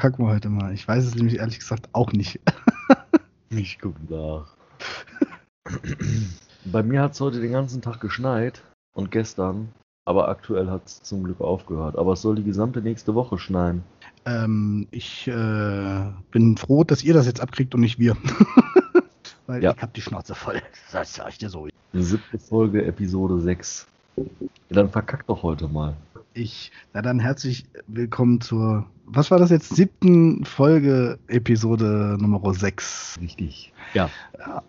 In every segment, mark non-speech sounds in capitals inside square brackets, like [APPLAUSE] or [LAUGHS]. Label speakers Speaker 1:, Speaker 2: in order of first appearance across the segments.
Speaker 1: Verkacken wir heute mal. Ich weiß es nämlich ehrlich gesagt auch nicht. [LAUGHS]
Speaker 2: Ich guck nach. [LAUGHS] Bei mir hat es heute den ganzen Tag geschneit und gestern, aber aktuell hat es zum Glück aufgehört. Aber es soll die gesamte nächste Woche schneien.
Speaker 1: Ähm, ich äh, bin froh, dass ihr das jetzt abkriegt und nicht wir. [LAUGHS] Weil
Speaker 2: Ja.
Speaker 1: ich hab die Schnauze voll. Das sag ich dir so.
Speaker 2: Siebte Folge, Episode 6. Ja, dann verkackt doch heute mal.
Speaker 1: Ich, na dann herzlich willkommen zur, was war das jetzt, siebten Folge, Episode Nummer 6.
Speaker 2: Richtig. Ja. [CLEARS THROAT]
Speaker 1: Ja.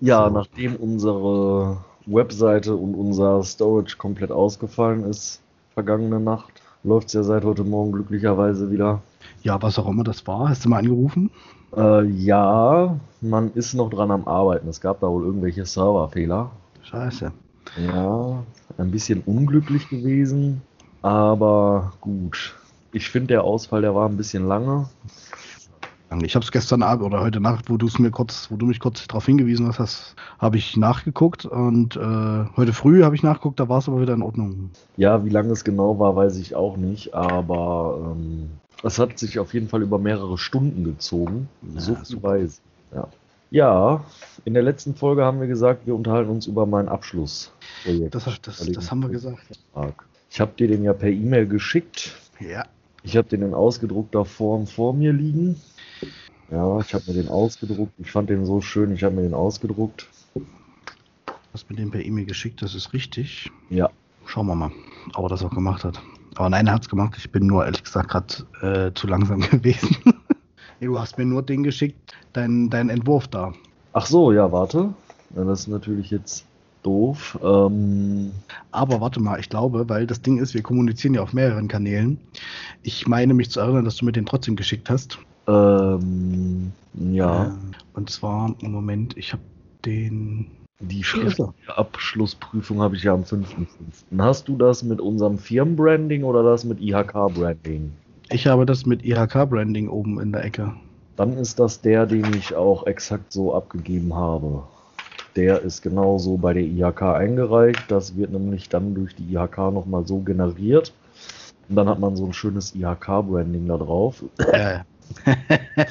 Speaker 2: Ja,
Speaker 1: So.
Speaker 2: nachdem unsere Webseite und unser Storage komplett ausgefallen ist, vergangene Nacht, läuft es ja seit heute Morgen glücklicherweise wieder.
Speaker 1: ja, was auch immer das war, hast du mal angerufen?
Speaker 2: Äh, ja, man ist noch dran am Arbeiten. Es gab da wohl irgendwelche Serverfehler.
Speaker 1: Scheiße.
Speaker 2: Ja, ein bisschen unglücklich gewesen, aber gut. Ich finde, der Ausfall, der war ein bisschen lange.
Speaker 1: Ich habe es gestern Abend oder heute Nacht, wo du es mir kurz, wo du mich kurz darauf hingewiesen hast, habe ich nachgeguckt und äh, heute früh habe ich nachgeguckt, da war es aber wieder in Ordnung.
Speaker 2: Ja, wie lange es genau war, weiß ich auch nicht, aber ähm, es hat sich auf jeden Fall über mehrere Stunden gezogen.
Speaker 1: Ja,
Speaker 2: so viel weiß. Ja. ja, in der letzten Folge haben wir gesagt, wir unterhalten uns über mein Abschlussprojekt.
Speaker 1: Das, das, das haben wir gesagt.
Speaker 2: Ich habe dir den ja per E-Mail geschickt.
Speaker 1: Ja.
Speaker 2: Ich habe den in ausgedruckter Form vor mir liegen. Ja, ich habe mir den ausgedruckt. Ich fand den so schön, ich habe mir den ausgedruckt.
Speaker 1: Hast mir den per E-Mail geschickt, das ist richtig.
Speaker 2: Ja,
Speaker 1: Schauen wir mal, ob er das auch gemacht hat. Aber nein, er hat es gemacht. Ich bin nur ehrlich gesagt gerade äh, zu langsam [LAUGHS] gewesen. nee, du hast mir nur den geschickt, dein, dein Entwurf da.
Speaker 2: Ach so, ja, warte. Ja, das ist natürlich jetzt doof. Ähm,
Speaker 1: Aber warte mal, ich glaube, weil das Ding ist, wir kommunizieren ja auf mehreren Kanälen. Ich meine mich zu erinnern, dass du mir den trotzdem geschickt hast.
Speaker 2: ähm, ja,
Speaker 1: Äh, und zwar, im Moment, ich habe den.
Speaker 2: die Abschlussprüfung habe ich ja am 5.5. Hast du das mit unserem Firmenbranding oder das mit IHK-Branding?
Speaker 1: Ich habe das mit IHK-Branding oben in der Ecke.
Speaker 2: Dann ist das der, den ich auch exakt so abgegeben habe. Der ist genauso bei der IHK eingereicht. Das wird nämlich dann durch die IHK nochmal so generiert. Und dann hat man so ein schönes IHK-Branding da drauf.
Speaker 1: Äh, [LAUGHS]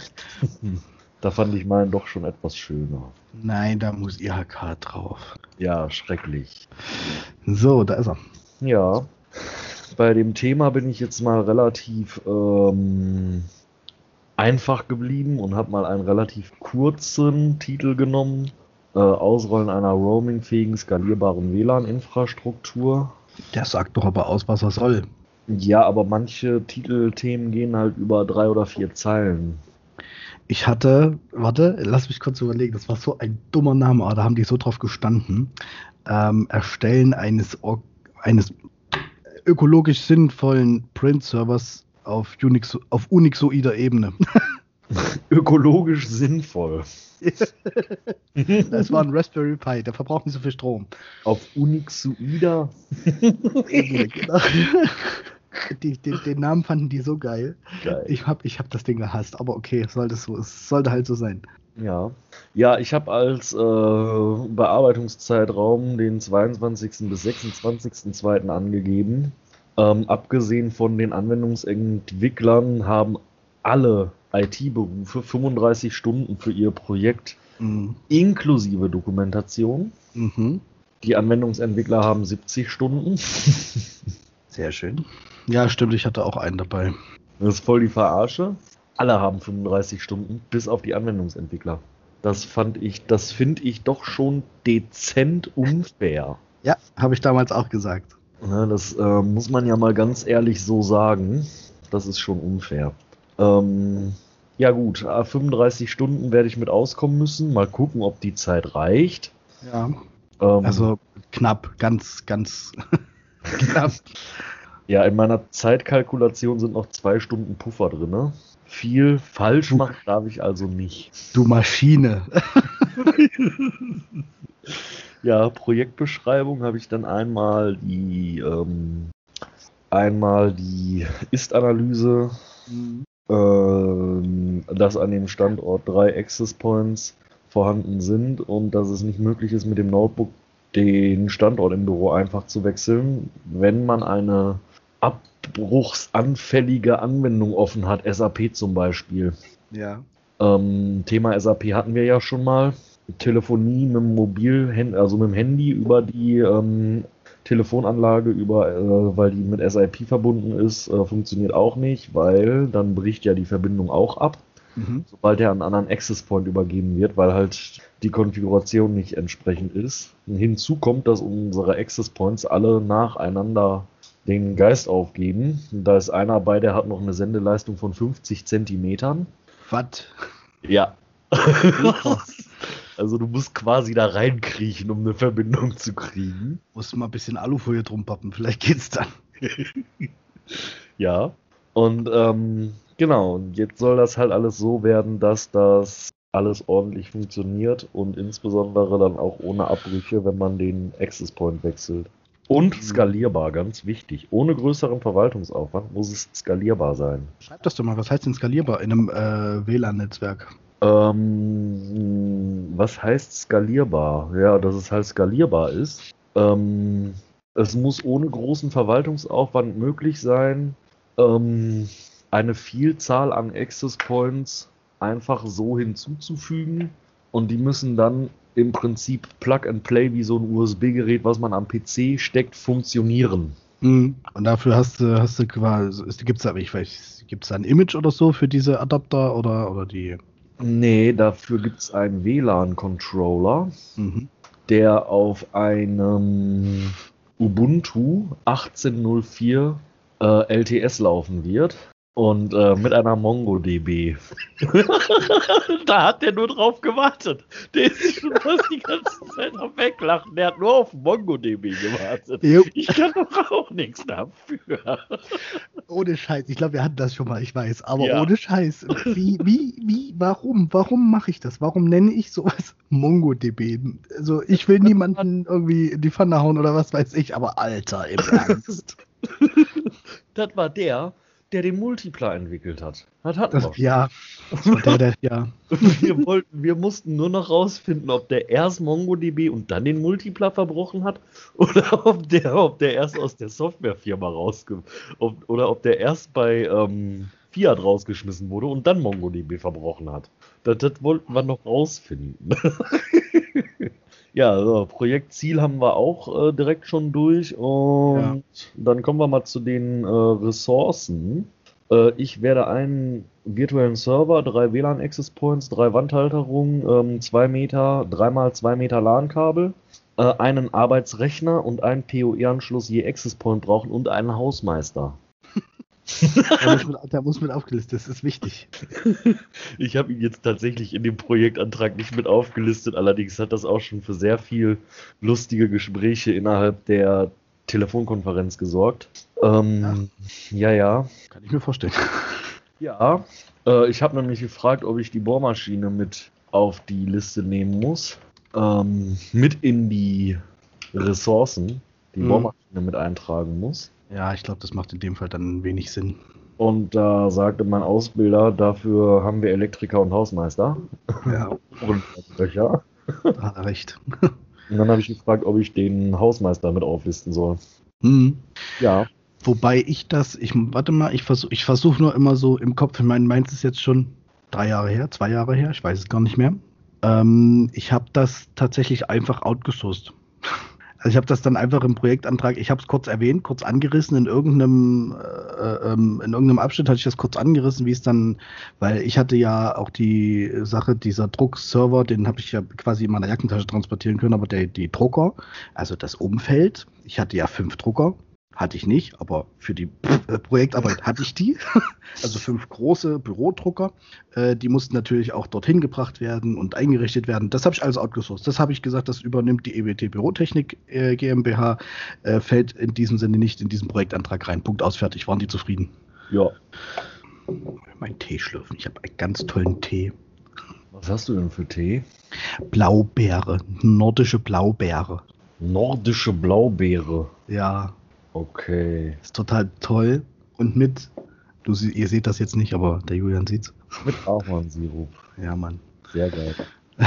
Speaker 2: Da fand ich meinen doch schon etwas schöner.
Speaker 1: nein, da muss IHK drauf.
Speaker 2: Ja, schrecklich.
Speaker 1: So, da ist er.
Speaker 2: Ja, bei dem Thema bin ich jetzt mal relativ ähm, einfach geblieben und habe mal einen relativ kurzen Titel genommen. Äh, Ausrollen einer roamingfähigen, skalierbaren WLAN-Infrastruktur.
Speaker 1: Der sagt doch aber aus, was er soll.
Speaker 2: Ja, aber manche Titelthemen gehen halt über drei oder vier Zeilen.
Speaker 1: Ich hatte, warte, lass mich kurz überlegen, das war so ein dummer Name, aber da haben die so drauf gestanden. Ähm, Erstellen eines, eines ökologisch sinnvollen Print-Servers auf, Unix, auf Unixoider Ebene. [LAUGHS]
Speaker 2: Ökologisch sinnvoll.
Speaker 1: Das war ein Raspberry Pi, der verbraucht nicht so viel Strom.
Speaker 2: Auf Unixoida.
Speaker 1: Genau. Die, den, den Namen fanden die so geil.
Speaker 2: Geil.
Speaker 1: Ich hab, ich hab das Ding gehasst, aber okay, es sollte, so, sollte halt so sein.
Speaker 2: Ja, ja, ich habe als äh, Bearbeitungszeitraum den 22. bis 26.02. angegeben. Ähm, abgesehen von den Anwendungsentwicklern haben alle IT-Berufe 35 Stunden für ihr Projekt
Speaker 1: Mhm.
Speaker 2: inklusive Dokumentation.
Speaker 1: Mhm.
Speaker 2: Die Anwendungsentwickler haben 70 Stunden. [LAUGHS]
Speaker 1: Sehr schön. Ja, stimmt, ich hatte auch einen dabei.
Speaker 2: Das ist voll die Verarsche. Alle haben 35 Stunden, bis auf die Anwendungsentwickler. Das fand ich, das finde ich doch schon dezent unfair.
Speaker 1: Ja, habe ich damals auch gesagt.
Speaker 2: Ja, das äh, muss man ja mal ganz ehrlich so sagen. Das ist schon unfair. Ähm, ja gut, äh, 35 Stunden werde ich mit auskommen müssen. Mal gucken, ob die Zeit reicht.
Speaker 1: Ja.
Speaker 2: Ähm,
Speaker 1: Also knapp, ganz, ganz [LAUGHS] knapp.
Speaker 2: ja, in meiner Zeitkalkulation sind noch zwei Stunden Puffer drin. Ne? Viel falsch machen darf ich also nicht.
Speaker 1: Du Maschine. [LAUGHS]
Speaker 2: Ja, Projektbeschreibung habe ich dann einmal die ähm, einmal die Ist-Analyse, ähm, dass an dem Standort drei Access Points vorhanden sind und dass es nicht möglich ist, mit dem Notebook den Standort im Büro einfach zu wechseln, wenn man eine abbruchsanfällige Anwendung offen hat, SAP zum Beispiel.
Speaker 1: Ja.
Speaker 2: Ähm, Thema SAP hatten wir ja schon mal. Telefonie mit dem Mobil, also mit dem Handy über die ähm, Telefonanlage, über, äh, weil die mit SIP verbunden ist, äh, funktioniert auch nicht, weil dann bricht ja die Verbindung auch ab,
Speaker 1: Mhm.
Speaker 2: sobald er an einen anderen Access Point übergeben wird, weil halt die Konfiguration nicht entsprechend ist. Hinzu kommt, dass unsere Access Points alle nacheinander den Geist aufgeben. Da ist einer bei, der hat noch eine Sendeleistung von 50 Zentimetern.
Speaker 1: Was?
Speaker 2: Ja. [LAUGHS] also du musst quasi da reinkriechen, um eine Verbindung zu kriegen.
Speaker 1: Muss mal ein bisschen Alufolie drum pappen, vielleicht geht's dann. [LAUGHS]
Speaker 2: Ja. Und ähm, genau, und jetzt soll das halt alles so werden, dass das alles ordentlich funktioniert und insbesondere dann auch ohne Abbrüche, wenn man den Access Point wechselt. Und
Speaker 1: Mhm.
Speaker 2: skalierbar, ganz wichtig. Ohne größeren Verwaltungsaufwand muss es skalierbar sein.
Speaker 1: Schreib das doch mal, was heißt denn skalierbar in einem äh, WLAN-Netzwerk?
Speaker 2: Ähm, was heißt skalierbar? Ja, dass es halt skalierbar ist. Ähm, es muss ohne großen Verwaltungsaufwand möglich sein, ähm, eine Vielzahl an Access Points einfach so hinzuzufügen und die müssen dann im Prinzip Plug and Play wie so ein USB-Gerät, was man am PC steckt, funktionieren.
Speaker 1: Mhm. Und dafür hast du, hast du quasi, gibt es da, da ein Image oder so für diese Adapter oder, oder die?
Speaker 2: Nee, dafür gibt es einen WLAN-Controller.
Speaker 1: Mhm.
Speaker 2: der auf einem Ubuntu 18.04 äh, LTS laufen wird und äh, mit einer MongoDB. [LAUGHS] da hat der nur drauf gewartet. Der ist schon fast die ganze Zeit am Weglachen. Der hat nur auf MongoDB gewartet.
Speaker 1: Jo.
Speaker 2: Ich kann doch auch nichts dafür.
Speaker 1: Ohne Scheiß, ich glaube, wir hatten das schon mal, ich weiß, aber
Speaker 2: Ja.
Speaker 1: ohne Scheiß. Wie, wie, wie, warum, warum mache ich das? Warum nenne ich sowas [LAUGHS] MongoDB? Also, ich will niemanden irgendwie in die Pfanne hauen oder was weiß ich, aber Alter, im [LAUGHS] Ernst.
Speaker 2: Das war der, der den Multipler entwickelt hat. Das hatten wir
Speaker 1: Das, ja, das war der, der, ja. [LAUGHS]
Speaker 2: Wir, wollten, wir mussten nur noch rausfinden, ob der erst MongoDB und dann den Multipler verbrochen hat [LAUGHS] oder ob der, ob der erst aus der Softwarefirma rausge... Ob, oder ob der erst bei ähm, Fiat rausgeschmissen wurde und dann MongoDB verbrochen hat. Das, das wollten wir noch rausfinden. [LAUGHS] ja, so, Projektziel haben wir auch äh, direkt schon durch und
Speaker 1: Ja.
Speaker 2: dann kommen wir mal zu den äh, Ressourcen. Äh, ich werde einen virtuellen Server, drei WLAN Access Points, drei Wandhalterungen, ähm, zwei Meter, dreimal zwei Meter LAN-Kabel, äh, einen Arbeitsrechner und einen PoE-Anschluss je Access Point brauchen und einen Hausmeister. [LAUGHS] [LAUGHS]
Speaker 1: Der muss, mit, der muss mit aufgelistet, das ist wichtig. [LAUGHS]
Speaker 2: Ich habe ihn jetzt tatsächlich in dem Projektantrag nicht mit aufgelistet, allerdings hat das auch schon für sehr viel lustige Gespräche innerhalb der Telefonkonferenz gesorgt. Ähm, ja, ja.
Speaker 1: Kann ich mir vorstellen. [LAUGHS]
Speaker 2: Ja, äh, ich habe nämlich gefragt, ob ich die Bohrmaschine mit auf die Liste nehmen muss. Ähm, mit in die Ressourcen, die
Speaker 1: Mhm.
Speaker 2: Bohrmaschine mit eintragen muss.
Speaker 1: Ja, ich glaube, das macht in dem Fall dann wenig Sinn.
Speaker 2: Und da sagte mein Ausbilder, dafür haben wir Elektriker und Hausmeister.
Speaker 1: Ja, [LAUGHS]
Speaker 2: Und Löcher.
Speaker 1: da hat er recht.
Speaker 2: Und dann habe ich gefragt, ob ich den Hausmeister mit auflisten soll.
Speaker 1: Hm.
Speaker 2: Ja.
Speaker 1: Wobei ich das, ich warte mal, ich versuche ich versuch nur immer so im Kopf, ich meine, meins ist jetzt schon drei Jahre her, zwei Jahre her, ich weiß es gar nicht mehr. Ähm, ich habe das tatsächlich einfach outgesourced. Also ich habe das dann einfach im Projektantrag, ich habe es kurz erwähnt, kurz angerissen in irgendeinem, äh, ähm, in irgendeinem Abschnitt hatte ich das kurz angerissen, wie es dann, weil ich hatte ja auch die Sache, dieser Druckserver, den habe ich ja quasi in meiner Jackentasche transportieren können, aber der, die Drucker, also das Umfeld, ich hatte ja fünf Drucker, hatte ich nicht, aber für die äh, Projektarbeit hatte ich die. [LAUGHS] Also fünf große Bürodrucker. Äh, die mussten natürlich auch dorthin gebracht werden und eingerichtet werden. Das habe ich alles outgesourced. Das habe ich gesagt, das übernimmt die EWT Bürotechnik äh, GmbH. Fällt in diesem Sinne nicht in diesen Projektantrag rein. Punkt aus, fertig. Waren die zufrieden?
Speaker 2: Ja.
Speaker 1: Mein Tee schlürfen. Ich habe einen ganz tollen Tee.
Speaker 2: Was hast du denn für Tee?
Speaker 1: Blaubeere. Nordische Blaubeere.
Speaker 2: Nordische Blaubeere.
Speaker 1: Ja,
Speaker 2: Okay.
Speaker 1: ist total toll. Und mit, du, ihr seht das jetzt nicht, aber der Julian sieht's.
Speaker 2: Mit Ahornsirup.
Speaker 1: Ja, Mann.
Speaker 2: Sehr geil. [LAUGHS]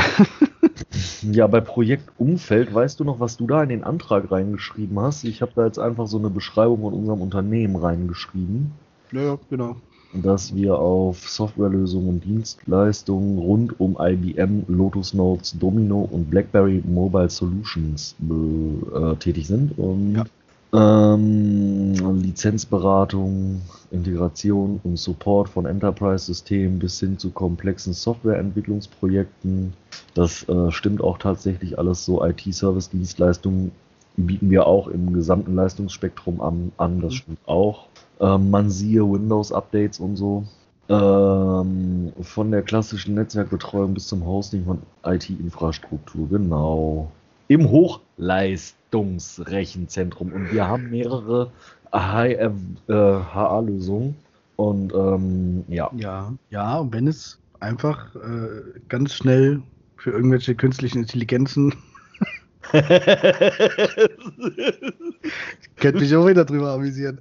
Speaker 2: Ja, bei Projekt Umfeld, weißt du noch, was du da in den Antrag reingeschrieben hast? Ich habe da jetzt einfach so eine Beschreibung von unserem Unternehmen reingeschrieben.
Speaker 1: Ja, genau.
Speaker 2: Dass wir auf Softwarelösungen und Dienstleistungen rund um IBM, Lotus Notes, Domino und BlackBerry Mobile Solutions äh, tätig sind. Und ja. Ähm, Lizenzberatung, Integration und Support von Enterprise-Systemen bis hin zu komplexen Softwareentwicklungsprojekten. Das äh, stimmt auch tatsächlich alles so. IT-Service-Dienstleistungen bieten wir auch im gesamten Leistungsspektrum an. an das mhm. stimmt auch. Ähm, man siehe Windows-Updates und so. Ähm, von der klassischen Netzwerkbetreuung bis zum Hosting von IT-Infrastruktur, genau. Im Hochleist Leistungsrechenzentrum und wir haben mehrere HA-Lösungen. Und ähm, ja.
Speaker 1: Ja, ja, und wenn es einfach äh, ganz schnell für irgendwelche künstlichen Intelligenzen. [LAUGHS] Könnte mich auch wieder drüber amüsieren.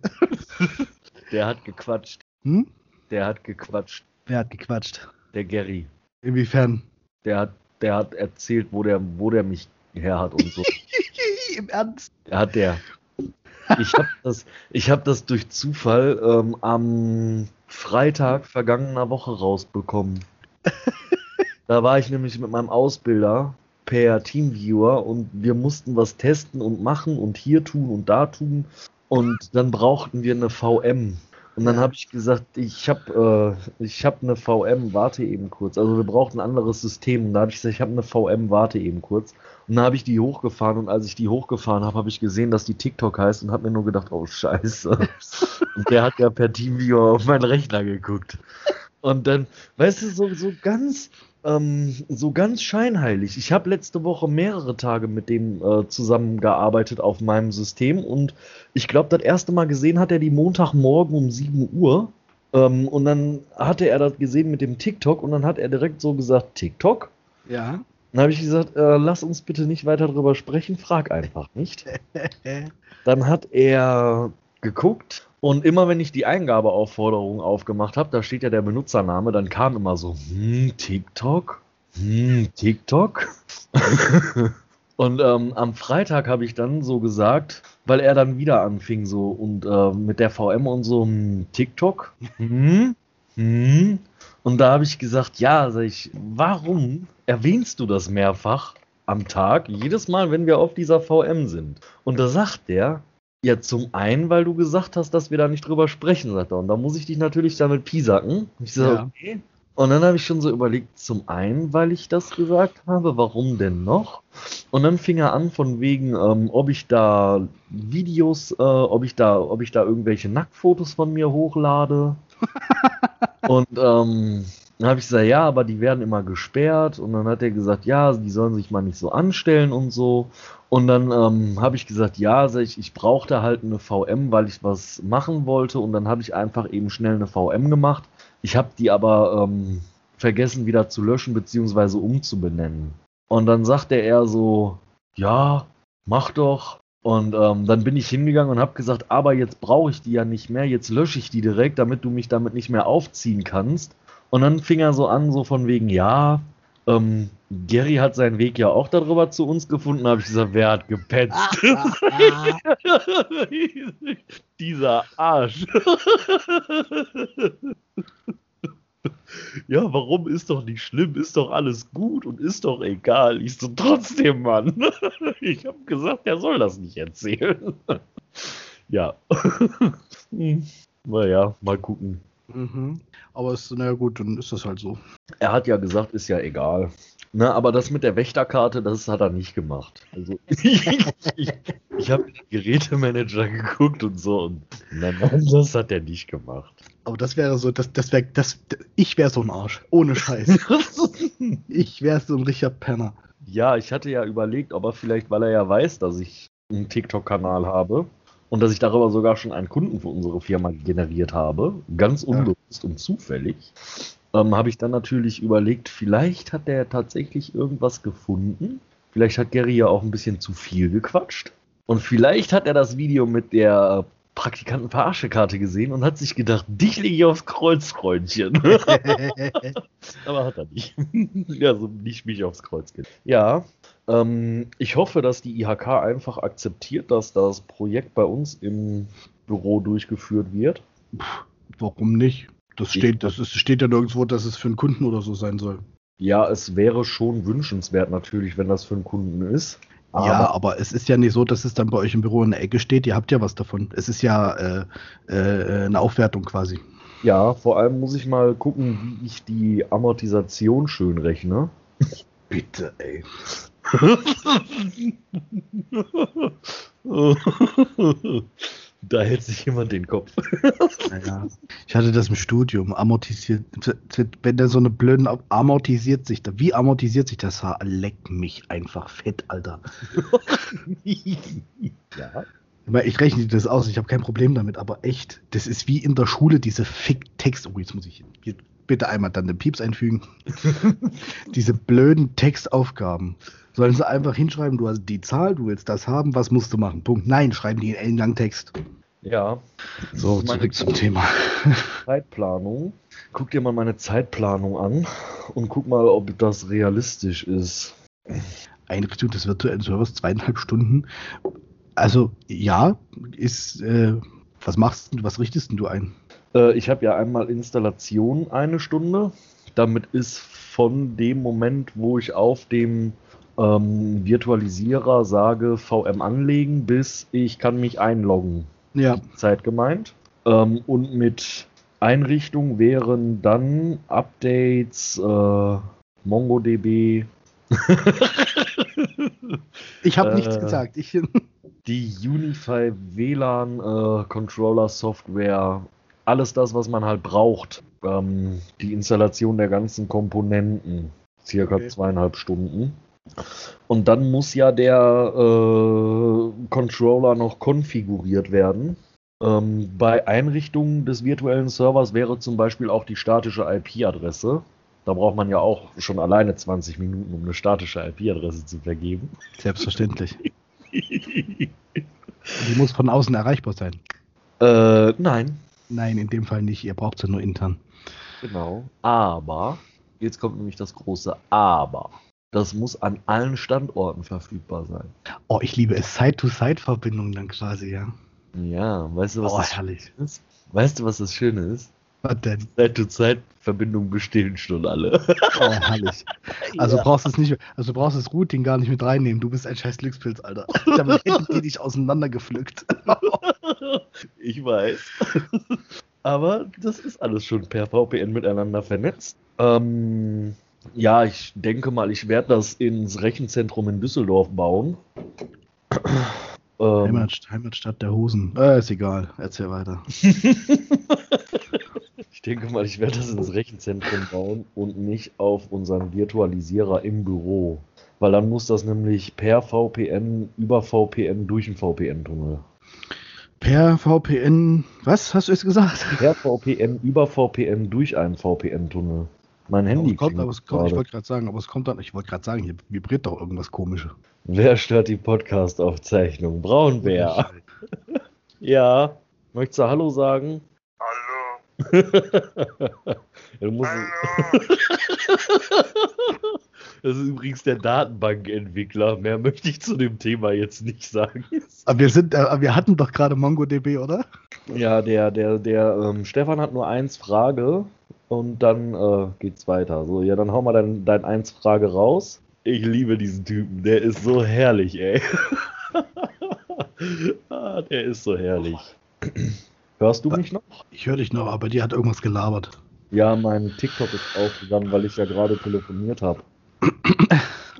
Speaker 1: [LAUGHS]
Speaker 2: Der hat gequatscht.
Speaker 1: Hm?
Speaker 2: Der hat gequatscht.
Speaker 1: Wer hat gequatscht?
Speaker 2: Der Gary.
Speaker 1: Inwiefern?
Speaker 2: Der hat, der hat erzählt, wo der, wo der mich her hat und so. [LAUGHS]
Speaker 1: Im Ernst?
Speaker 2: Hat der. Ich habe das, hab das durch Zufall ähm, am Freitag vergangener Woche rausbekommen. [LAUGHS] da war ich nämlich mit meinem Ausbilder per Teamviewer und wir mussten was testen und machen und hier tun und da tun. Und dann brauchten wir eine VM. Und dann habe ich gesagt, ich habe äh, hab eine VM, warte eben kurz. Also wir brauchen ein anderes System. Und da habe ich gesagt, ich habe eine VM, warte eben kurz. Und dann habe ich die hochgefahren und als ich die hochgefahren habe, habe ich gesehen, dass die TikTok heißt und habe mir nur gedacht, oh scheiße. [LAUGHS] und der hat ja per Teamviewer auf meinen Rechner geguckt. Und dann, weißt du, so, so ganz ähm, so ganz scheinheilig. Ich habe letzte Woche mehrere Tage mit dem äh, zusammengearbeitet auf meinem System und ich glaube, das erste Mal gesehen hat er die Montagmorgen um 7 Uhr. Ähm, und dann hatte er das gesehen mit dem TikTok und dann hat er direkt so gesagt, TikTok?
Speaker 1: Ja.
Speaker 2: Dann habe ich gesagt, äh, lass uns bitte nicht weiter darüber sprechen, frag einfach nicht. [LAUGHS] dann hat er geguckt und immer wenn ich die Eingabeaufforderung aufgemacht habe, da steht ja der Benutzername, dann kam immer so, hm, TikTok? Hm, TikTok? [LAUGHS] und ähm, am Freitag habe ich dann so gesagt, weil er dann wieder anfing so und äh, mit der VM und so, hm, TikTok? Hm, hm. Und da habe ich gesagt, ja, sag ich, warum erwähnst du das mehrfach am Tag, jedes Mal, wenn wir auf dieser VM sind? Und da sagt der, ja, zum einen, weil du gesagt hast, dass wir da nicht drüber sprechen, sagt er. Und da muss ich dich natürlich damit piesacken. Ich sage, ja. okay. Und dann habe ich schon so überlegt, zum einen, weil ich das gesagt habe, warum denn noch? Und dann fing er an von wegen, ähm, ob ich da Videos, äh, ob ich da, ob ich da irgendwelche Nacktfotos von mir hochlade. [LAUGHS] und ähm, dann habe ich gesagt, ja, aber die werden immer gesperrt. Und dann hat er gesagt, ja, die sollen sich mal nicht so anstellen und so. Und dann ähm, habe ich gesagt, ja, ich, ich brauchte halt eine VM, weil ich was machen wollte. Und dann habe ich einfach eben schnell eine VM gemacht. Ich habe die aber ähm, vergessen wieder zu löschen bzw. umzubenennen. Und dann sagte er so, ja, mach doch. Und ähm, dann bin ich hingegangen und habe gesagt, aber jetzt brauche ich die ja nicht mehr, jetzt lösche ich die direkt, damit du mich damit nicht mehr aufziehen kannst. Und dann fing er so an, so von wegen, ja, ähm, Gary hat seinen Weg ja auch darüber zu uns gefunden, habe ich gesagt, wer hat gepetzt? [LAUGHS] Dieser Arsch. ja, warum ist doch nicht schlimm, ist doch alles gut und ist doch egal. Ich so, trotzdem, Mann. [LAUGHS] ich habe gesagt, er soll das nicht erzählen. [LAUGHS] ja. naja, mal gucken.
Speaker 1: Mhm. Aber ist, naja gut, dann ist das halt so.
Speaker 2: Er hat ja gesagt, ist ja egal. Na, aber das mit der Wächterkarte, das hat er nicht gemacht. Also [LAUGHS] ich, ich, ich habe Gerätemanager geguckt und so und nein, das hat er nicht gemacht.
Speaker 1: Aber das wäre so, das, das wäre, das, ich wäre so ein Arsch, ohne Scheiß. [LAUGHS] ich wäre so ein richtiger Penner.
Speaker 2: Ja, ich hatte ja überlegt, ob er vielleicht, weil er ja weiß, dass ich einen TikTok-Kanal habe, und dass ich darüber sogar schon einen Kunden für unsere Firma generiert habe, ganz unbewusst ja. und zufällig, ähm, habe ich dann natürlich überlegt, vielleicht hat der tatsächlich irgendwas gefunden. Vielleicht hat Gary ja auch ein bisschen zu viel gequatscht. Und vielleicht hat er das Video mit der Praktikanten-Verarschekarte gesehen und hat sich gedacht, dich lege ich aufs Kreuz, Freundchen. [LAUGHS] Aber hat er nicht. [LAUGHS] also nicht mich aufs Kreuz geht. Ja, ähm, ich hoffe, dass die IHK einfach akzeptiert, dass das Projekt bei uns im Büro durchgeführt wird.
Speaker 1: Warum nicht? Das steht, das ist, steht ja nirgendwo, dass es für einen Kunden oder so sein soll.
Speaker 2: Ja, es wäre schon wünschenswert natürlich, wenn das für einen Kunden ist.
Speaker 1: Aber ja, aber es ist ja nicht so, dass es dann bei euch im Büro in der Ecke steht. Ihr habt ja was davon. Es ist ja äh, äh, eine Aufwertung quasi.
Speaker 2: Ja, vor allem muss ich mal gucken, wie ich die Amortisation schön rechne. [LAUGHS]
Speaker 1: Bitte, ey. [LAUGHS]
Speaker 2: Da hält sich jemand den Kopf.
Speaker 1: Naja, ich hatte das im Studium, amortisiert, wenn der so eine blöden, amortisiert sich da, wie amortisiert sich das Haar? Leck mich einfach fett, Alter. [LAUGHS] ja. Ich rechne das aus, ich habe kein Problem damit, aber echt, das ist wie in der Schule diese Fick-Text. Oh, jetzt muss ich bitte einmal dann den Pieps einfügen. [LAUGHS] diese blöden Textaufgaben. Sollen sie einfach hinschreiben, du hast die Zahl, du willst das haben, was musst du machen? Punkt. Nein, schreiben die in ellenlangen Text.
Speaker 2: Ja.
Speaker 1: So, zurück zum Thema. [LAUGHS]
Speaker 2: Zeitplanung. Guck dir mal meine Zeitplanung an und guck mal, ob das realistisch ist.
Speaker 1: Einrichtung des virtuellen Servers zweieinhalb Stunden. Also ja, ist. Äh, was machst du? Was richtest du ein?
Speaker 2: Äh, ich habe ja einmal Installation eine Stunde. Damit ist von dem Moment, wo ich auf dem ähm, Virtualisierer sage VM anlegen, bis ich kann mich einloggen.
Speaker 1: Ja.
Speaker 2: Zeit gemeint. Ähm, und mit Einrichtung wären dann Updates, äh, MongoDB. [LAUGHS]
Speaker 1: ich habe äh, nichts gesagt. Ich [LAUGHS]
Speaker 2: die Unify WLAN äh, Controller Software, alles das, was man halt braucht. Ähm, die Installation der ganzen Komponenten, circa okay. zweieinhalb Stunden. Und dann muss ja der äh, Controller noch konfiguriert werden. Ähm, bei Einrichtungen des virtuellen Servers wäre zum Beispiel auch die statische IP-Adresse. Da braucht man ja auch schon alleine 20 Minuten, um eine statische IP-Adresse zu vergeben.
Speaker 1: Selbstverständlich. die muss von außen erreichbar sein.
Speaker 2: Äh, nein.
Speaker 1: Nein, in dem Fall nicht. Ihr braucht sie nur intern.
Speaker 2: Genau. Aber, jetzt kommt nämlich das große Aber. Das muss an allen Standorten verfügbar sein.
Speaker 1: Oh, ich liebe es. Side-to-Side-Verbindung dann quasi, ja.
Speaker 2: Ja, weißt du, was
Speaker 1: oh, das herrlich.
Speaker 2: ist? Weißt du, was das Schöne ist?
Speaker 1: Was denn?
Speaker 2: Side-to-Side-Verbindungen bestehen schon alle.
Speaker 1: Oh, herrlich. [LAUGHS] Also ja. brauchst es nicht, also brauchst das Routing gar nicht mit reinnehmen. Du bist ein scheiß Glückspilz, Alter. Damit hätten die dich auseinandergepflückt. [LAUGHS]
Speaker 2: ich weiß. Aber das ist alles schon per VPN miteinander vernetzt. Ähm, ja, ich denke mal, ich werde das ins Rechenzentrum in Düsseldorf bauen.
Speaker 1: ähm, Heimatstadt, Heimatstadt der Hosen. Äh, ist egal, erzähl weiter. [LAUGHS]
Speaker 2: ich denke mal, ich werde das ins Rechenzentrum bauen und nicht auf unseren Virtualisierer im Büro. Weil dann muss das nämlich per VPN über VPN durch einen VPN-Tunnel.
Speaker 1: Per VPN, was hast du jetzt gesagt?
Speaker 2: Per VPN über VPN durch einen VPN-Tunnel. Mein Handy.
Speaker 1: Kommt, aber es kommt, ich wollte gerade sagen, aber es kommt dann, ich wollte gerade sagen, hier vibriert doch irgendwas komisches.
Speaker 2: Wer stört die Podcast-Aufzeichnung? Braunbär. ja. [LAUGHS] Möchtest du Hallo sagen?
Speaker 3: Hallo. [LAUGHS]
Speaker 2: du musst Hallo. [LAUGHS] das ist übrigens der Datenbankentwickler. Mehr möchte ich zu dem Thema jetzt nicht sagen.
Speaker 1: Aber wir sind, äh, wir hatten doch gerade MongoDB, oder?
Speaker 2: Ja, der, der, der ähm, Stefan hat nur eins Frage und dann äh, geht's weiter. So, ja, dann hau mal dein, dein eins Frage raus. Ich liebe diesen Typen, der ist so herrlich, ey. [LAUGHS] ah, der ist so herrlich. Hörst du mich noch?
Speaker 1: Ich höre dich noch, aber die hat irgendwas gelabert.
Speaker 2: Ja, mein TikTok ist aufgegangen, weil ich ja gerade telefoniert habe. [COUGHS]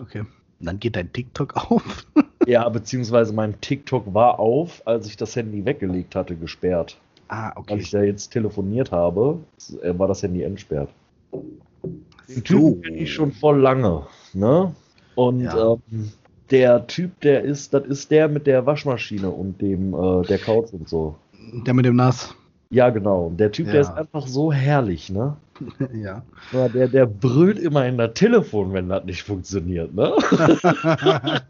Speaker 1: Okay. dann geht dein TikTok auf.
Speaker 2: ja, beziehungsweise mein TikTok war auf, als ich das Handy weggelegt hatte, gesperrt.
Speaker 1: Ah, okay.
Speaker 2: Weil ich da jetzt telefoniert habe, äh, war das Handy entsperrt. Den Typen kenne ich schon voll lange. Ne? Und ja. ähm, der Typ, der ist, das ist der mit der Waschmaschine und dem äh, der Couch und so.
Speaker 1: Der mit dem Nass.
Speaker 2: Ja, genau. Der Typ, ja. der ist einfach so herrlich, ne? [LAUGHS]
Speaker 1: ja.
Speaker 2: Der, der brüllt immer in das Telefon, wenn das nicht funktioniert, ne? [LAUGHS]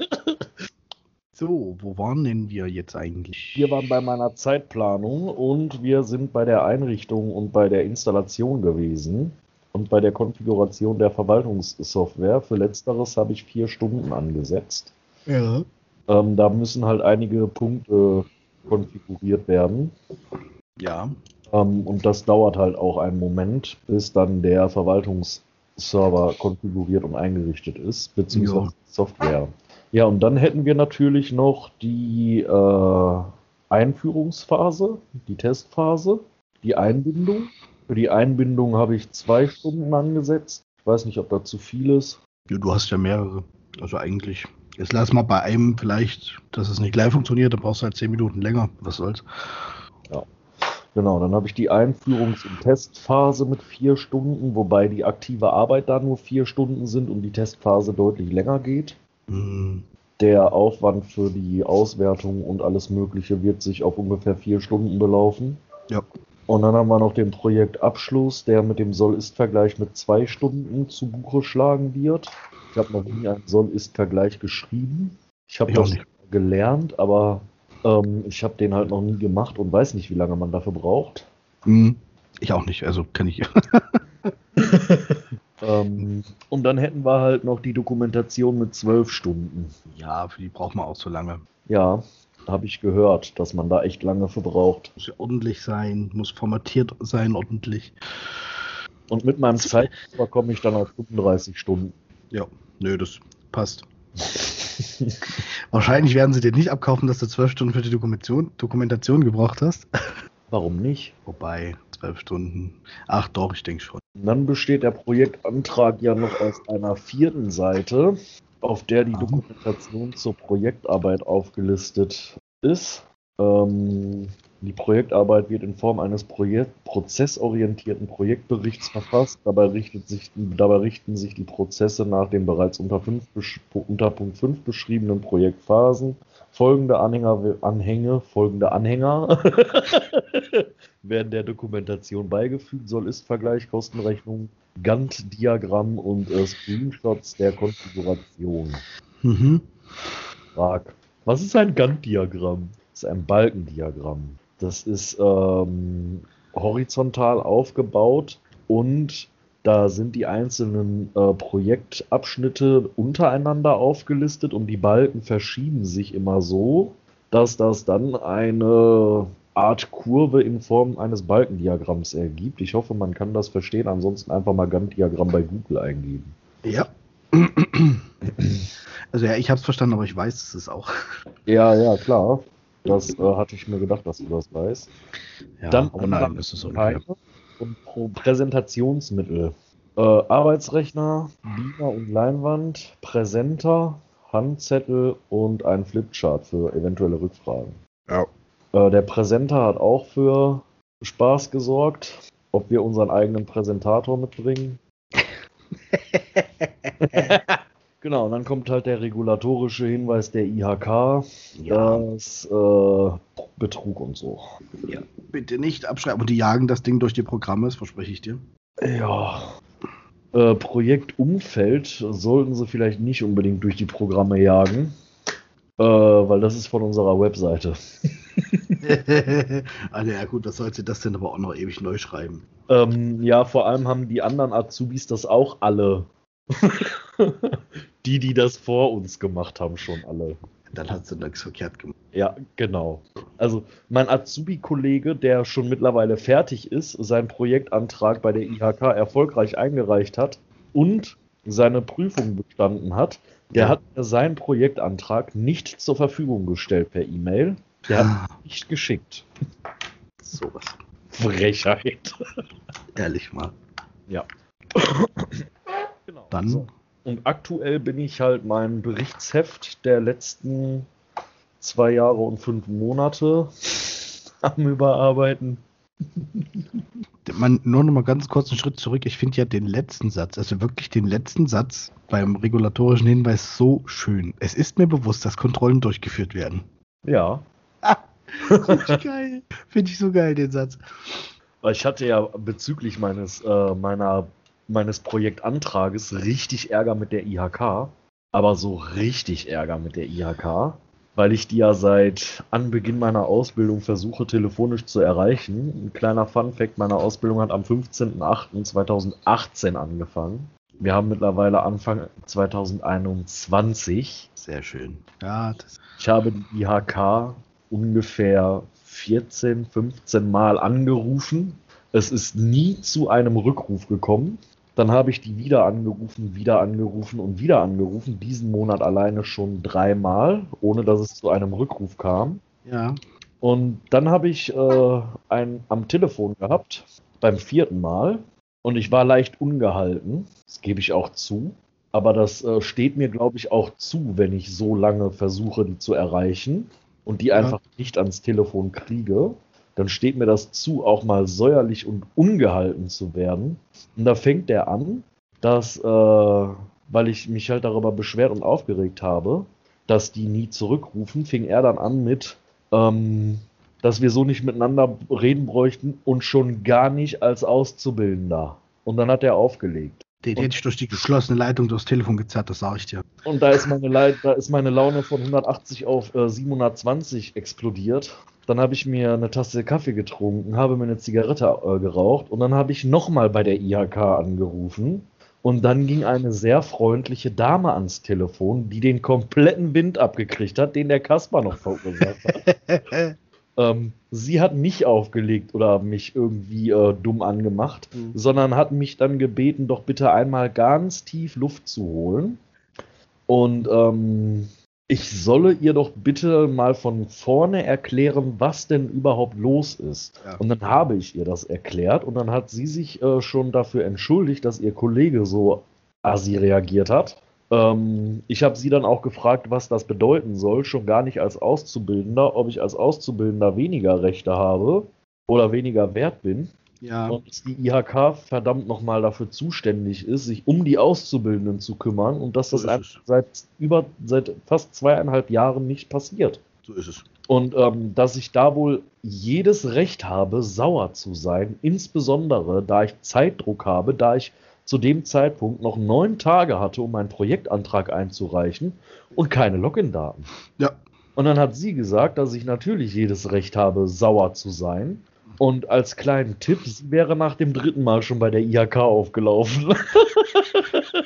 Speaker 1: So, wo waren denn wir jetzt eigentlich?
Speaker 2: Wir waren bei meiner Zeitplanung und wir sind bei der Einrichtung und bei der Installation gewesen und bei der Konfiguration der Verwaltungssoftware. Für letzteres habe ich vier Stunden angesetzt.
Speaker 1: Ja.
Speaker 2: Ähm, da müssen halt einige Punkte konfiguriert werden.
Speaker 1: Ja.
Speaker 2: Ähm, und das dauert halt auch einen Moment, bis dann der Verwaltungsserver konfiguriert und eingerichtet ist, beziehungsweise
Speaker 1: Ja.
Speaker 2: Software. Ja, und dann hätten wir natürlich noch die äh, Einführungsphase, die Testphase, die Einbindung. Für die Einbindung habe ich zwei Stunden angesetzt. Ich weiß nicht, ob da zu viel ist.
Speaker 1: ja. Du hast ja mehrere. Also eigentlich. Jetzt lass mal bei einem vielleicht, dass es nicht gleich funktioniert, dann brauchst du halt zehn Minuten länger. Was soll's?
Speaker 2: Genau, dann habe ich die Einführungs- und Testphase mit vier Stunden, wobei die aktive Arbeit da nur vier Stunden sind und die Testphase deutlich länger geht.
Speaker 1: Hm,
Speaker 2: Der Aufwand für die Auswertung und alles Mögliche wird sich auf ungefähr vier Stunden belaufen.
Speaker 1: Ja.
Speaker 2: Und dann haben wir noch den Projektabschluss, der mit dem Soll-Ist-Vergleich mit zwei Stunden zu Buche schlagen wird. Ich habe noch nie einen Soll-Ist-Vergleich geschrieben. Ich habe das
Speaker 1: nicht.
Speaker 2: gelernt, aber ähm, ich habe den halt noch nie gemacht und weiß nicht, wie lange man dafür braucht.
Speaker 1: Hm, Ich auch nicht, also kann ich. [LAUGHS]
Speaker 2: Ähm, und dann hätten wir halt noch die Dokumentation mit zwölf Stunden.
Speaker 1: ja, für die braucht man auch so lange.
Speaker 2: Ja, habe ich gehört, dass man da echt lange für braucht.
Speaker 1: Muss ja ordentlich sein, muss formatiert sein, ordentlich.
Speaker 2: Und mit meinem Zeitpuffer komme ich dann auf 35 Stunden.
Speaker 1: Ja, nö, das passt. [LAUGHS] Wahrscheinlich werden sie dir nicht abkaufen, dass du zwölf Stunden für die Dokumentation, Dokumentation gebraucht hast.
Speaker 2: Warum nicht?
Speaker 1: Wobei, zwölf Stunden. Ach doch, ich denke schon.
Speaker 2: Dann besteht der Projektantrag ja noch aus einer vierten Seite, auf der die. Dokumentation zur Projektarbeit aufgelistet ist. Ähm, die Projektarbeit wird in Form eines Projekt prozessorientierten Projektberichts verfasst. Dabei, sich, dabei richten sich die Prozesse nach den bereits unter, fünf, besch- unter Punkt 5 beschriebenen Projektphasen. Folgende Anhänger, Anhänge, folgende Anhänger [LAUGHS] werden der Dokumentation beigefügt, soll ist Vergleich, Kostenrechnung, Gantt-Diagramm und äh, Screenshots der Konfiguration.
Speaker 1: Mhm.
Speaker 2: Frag. Was ist ein Gantt-Diagramm? Das ist ein Balkendiagramm. Das ist ähm, horizontal aufgebaut und da sind die einzelnen äh, Projektabschnitte untereinander aufgelistet und die Balken verschieben sich immer so, dass das dann eine Art Kurve in Form eines Balkendiagramms ergibt. Ich hoffe, man kann das verstehen. Ansonsten einfach mal Gantt-Diagramm bei Google eingeben.
Speaker 1: Ja. Also ja, ich habe es verstanden, aber ich weiß es ist auch.
Speaker 2: Ja, ja, klar. Das äh, hatte ich mir gedacht, dass du das weißt.
Speaker 1: Ja,
Speaker 2: Dann
Speaker 1: aber nein, ist
Speaker 2: Keine
Speaker 1: unfair.
Speaker 2: Und Pro Präsentationsmittel. Äh, Arbeitsrechner, Beamer und Leinwand, Präsenter, Handzettel und ein Flipchart für eventuelle Rückfragen.
Speaker 1: Ja.
Speaker 2: Äh, der Präsenter hat auch für Spaß gesorgt. Ob wir unseren eigenen Präsentator mitbringen? [LAUGHS] genau, und dann kommt halt der regulatorische Hinweis der IHK,
Speaker 1: Ja.
Speaker 2: das äh, Betrug und so.
Speaker 1: ja. Bitte nicht abschreiben. Und die jagen das Ding durch die Programme, das verspreche ich dir.
Speaker 2: Ja. Äh, Projektumfeld sollten sie vielleicht nicht unbedingt durch die Programme jagen, äh, weil das ist von unserer Webseite. [LAUGHS]
Speaker 1: also ja gut, was soll sie das denn aber auch noch ewig neu schreiben?
Speaker 2: Ähm, ja, vor allem haben die anderen Azubis das auch alle. [LAUGHS] die, die das vor uns gemacht haben, schon alle.
Speaker 1: Dann hat sie nichts verkehrt gemacht.
Speaker 2: Ja, genau. Also mein Azubi-Kollege, der schon mittlerweile fertig ist, seinen Projektantrag bei der IHK erfolgreich eingereicht hat und seine Prüfung bestanden hat, der
Speaker 1: Ja.
Speaker 2: hat mir seinen Projektantrag nicht zur Verfügung gestellt per E-Mail. Der hat
Speaker 1: Ah,
Speaker 2: ihn nicht geschickt.
Speaker 1: sowas.
Speaker 2: Frechheit.
Speaker 1: Ehrlich mal.
Speaker 2: Ja. genau.
Speaker 1: Dann
Speaker 2: So. Und aktuell bin ich halt mein Berichtsheft der letzten zwei Jahre und fünf Monate [LAUGHS] am Überarbeiten.
Speaker 1: Man, nur noch mal ganz kurz einen Schritt zurück. Ich finde ja den letzten Satz, also wirklich den letzten Satz beim regulatorischen Hinweis so schön. Es ist mir bewusst, dass Kontrollen durchgeführt werden.
Speaker 2: Ja.
Speaker 1: Finde ich geil. [LAUGHS] Finde ich so geil, den Satz.
Speaker 2: Weil Ich hatte ja bezüglich meines, äh, meiner, meines Projektantrages richtig Ärger mit der IHK. Aber so richtig Ärger mit der IHK. weil ich die ja seit Anbeginn meiner Ausbildung versuche telefonisch zu erreichen. Ein kleiner Fun-Fact: Meine Ausbildung hat am 15.08.2018 angefangen. Wir haben mittlerweile Anfang 2021.
Speaker 1: Sehr schön. Ja,
Speaker 2: das ich habe die IHK ungefähr 14, 15 Mal angerufen. Es ist nie zu einem Rückruf gekommen. Dann habe ich die wieder angerufen, wieder angerufen und wieder angerufen. Diesen Monat alleine schon dreimal, ohne dass es zu einem Rückruf kam.
Speaker 1: Ja.
Speaker 2: Und dann habe ich äh, einen am Telefon gehabt, beim vierten Mal. Und ich war leicht ungehalten, das gebe ich auch zu. Aber das äh, steht mir, glaube ich, auch zu, wenn ich so lange versuche, die zu erreichen und die ja. einfach nicht ans Telefon kriege. Dann steht mir das zu, auch mal säuerlich und ungehalten zu werden. Und da fängt der an, dass, äh, weil ich mich halt darüber beschwert und aufgeregt habe, dass die nie zurückrufen, fing er dann an mit, ähm, dass wir so nicht miteinander reden bräuchten und schon gar nicht als Auszubildender. Und dann hat er aufgelegt.
Speaker 1: Den hätte ich durch die geschlossene Leitung durchs Telefon gezerrt, das sage ich dir.
Speaker 2: Und da ist meine, da ist meine Laune von 180 auf äh, 720 explodiert. Dann habe ich mir eine Tasse Kaffee getrunken, habe mir eine Zigarette äh, geraucht und dann habe ich nochmal bei der IHK angerufen. Und dann ging eine sehr freundliche Dame ans Telefon, die den kompletten Wind abgekriegt hat, den der Kasper noch verursacht hat. [LAUGHS] Ähm, sie hat nicht aufgelegt oder mich irgendwie äh, dumm angemacht, mhm. sondern hat mich dann gebeten, doch bitte einmal ganz tief Luft zu holen. Und ähm, ich solle ihr doch bitte mal von vorne erklären, was denn überhaupt los ist. Ja. Und dann habe ich ihr das erklärt und dann hat sie sich äh, schon dafür entschuldigt, dass ihr Kollege so assi reagiert hat. Ähm, ich habe sie dann auch gefragt, was das bedeuten soll, schon gar nicht als Auszubildender, ob ich als Auszubildender weniger Rechte habe oder weniger wert bin.
Speaker 1: Ja.
Speaker 2: Und dass die IHK verdammt nochmal dafür zuständig ist, sich um die Auszubildenden zu kümmern und dass das so seit über seit fast zweieinhalb Jahren nicht passiert.
Speaker 1: So ist es.
Speaker 2: Und ähm, dass ich da wohl jedes Recht habe, sauer zu sein, insbesondere da ich Zeitdruck habe, da ich zu dem Zeitpunkt noch neun Tage hatte, um meinen Projektantrag einzureichen und keine Login-Daten.
Speaker 1: Ja.
Speaker 2: Und dann hat sie gesagt, dass ich natürlich jedes Recht habe, sauer zu sein. Und als kleinen Tipp, sie wäre nach dem dritten Mal schon bei der IHK aufgelaufen. [LAUGHS]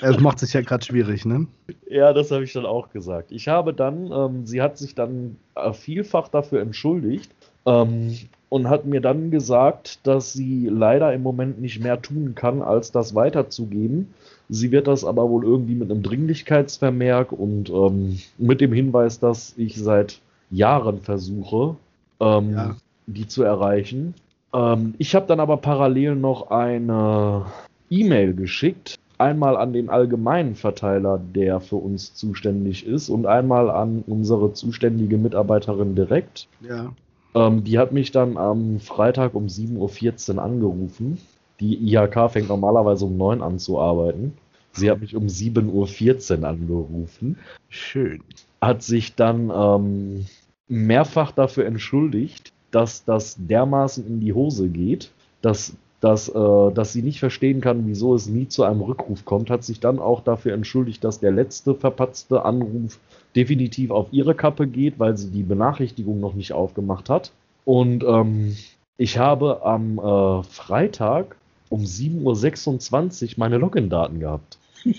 Speaker 1: Es macht sich ja gerade schwierig, ne?
Speaker 2: Ja, das habe ich dann auch gesagt. Ich habe dann, ähm, sie hat sich dann äh, vielfach dafür entschuldigt. Ähm, und hat mir dann gesagt, dass sie leider im Moment nicht mehr tun kann, als das weiterzugeben. Sie wird das aber wohl irgendwie mit einem Dringlichkeitsvermerk und ähm, mit dem Hinweis, dass ich seit Jahren versuche, ähm, ja. die zu erreichen. Ähm, ich habe dann aber parallel noch eine E-Mail geschickt, einmal an den allgemeinen Verteiler, der für uns zuständig ist, und einmal an unsere zuständige Mitarbeiterin direkt.
Speaker 1: Ja.
Speaker 2: Ähm, die hat mich dann am Freitag um 7.14 Uhr angerufen. Die IHK fängt normalerweise um 9 Uhr an zu arbeiten. Sie hat mich um 7.14 Uhr angerufen.
Speaker 1: Schön.
Speaker 2: Hat sich dann ähm, mehrfach dafür entschuldigt, dass das dermaßen in die Hose geht, dass dass, äh, dass sie nicht verstehen kann, wieso es nie zu einem Rückruf kommt, hat sich dann auch dafür entschuldigt, dass der letzte verpatzte Anruf definitiv auf ihre Kappe geht, weil sie die Benachrichtigung noch nicht aufgemacht hat. Und ähm, ich habe am äh, Freitag um 7.26 Uhr meine Login-Daten gehabt. [LAUGHS]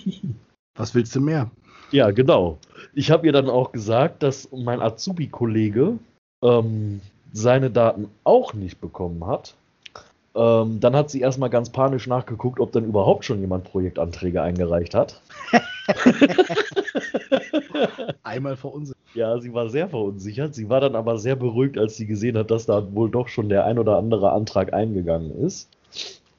Speaker 1: Was willst du mehr?
Speaker 2: Ja, genau. Ich habe ihr dann auch gesagt, dass mein Azubi-Kollege ähm, seine Daten auch nicht bekommen hat ähm, dann hat sie erstmal ganz panisch nachgeguckt, ob denn überhaupt schon jemand Projektanträge eingereicht hat. [LAUGHS]
Speaker 1: Einmal verunsichert.
Speaker 2: Ja, sie war sehr verunsichert. Sie war dann aber sehr beruhigt, als sie gesehen hat, dass da wohl doch schon der ein oder andere Antrag eingegangen ist.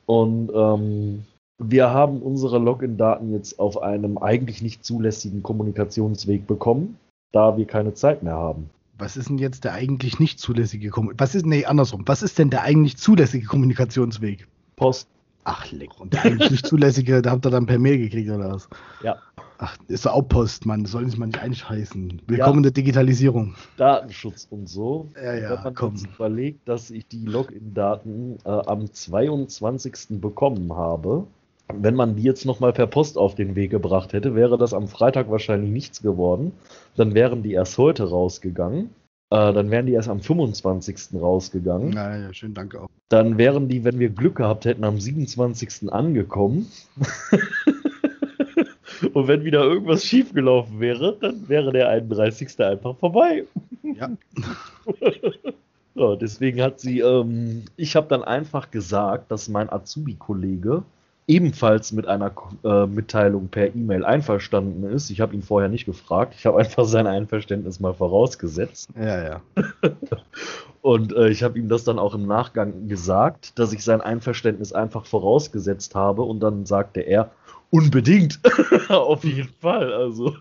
Speaker 2: Und ähm, wir haben unsere Login-Daten jetzt auf einem eigentlich nicht zulässigen Kommunikationsweg bekommen, da wir keine Zeit mehr haben
Speaker 1: was ist denn jetzt der eigentlich nicht zulässige Kommunikationsweg? Was ist, nee, andersrum. Was ist denn der eigentlich zulässige Kommunikationsweg?
Speaker 2: Post.
Speaker 1: Ach, leck. Und der eigentlich nicht zulässige, da habt ihr dann per Mail gekriegt, oder was?
Speaker 2: Ja.
Speaker 1: Ach, ist doch auch Post, Mann. Das soll sich mal nicht einscheißen. Willkommen ja. in der Digitalisierung.
Speaker 2: Datenschutz und so.
Speaker 1: Ja, ja, Wenn
Speaker 2: man komm. jetzt überlegt, dass ich die Login-Daten äh, am 22. bekommen habe, wenn man die jetzt nochmal per Post auf den Weg gebracht hätte, wäre das am Freitag wahrscheinlich nichts geworden. Dann wären die erst heute rausgegangen. Äh, dann wären die erst am 25. rausgegangen.
Speaker 1: Naja, schön, danke auch.
Speaker 2: Dann wären die, wenn wir Glück gehabt hätten, am 27. angekommen. [LAUGHS] Und wenn wieder irgendwas schiefgelaufen wäre, dann wäre der 31. einfach vorbei.
Speaker 1: Ja. [LAUGHS]
Speaker 2: Ja, deswegen hat sie, ähm, ich habe dann einfach gesagt, dass mein Azubi-Kollege ebenfalls mit einer äh, Mitteilung per E-Mail einverstanden ist. Ich habe ihn vorher nicht gefragt. Ich habe einfach sein Einverständnis mal vorausgesetzt.
Speaker 1: Ja, ja. [LAUGHS]
Speaker 2: Und äh, ich habe ihm das dann auch im Nachgang gesagt, dass ich sein Einverständnis einfach vorausgesetzt habe. Und dann sagte er, unbedingt, [LAUGHS] auf jeden Fall. Also,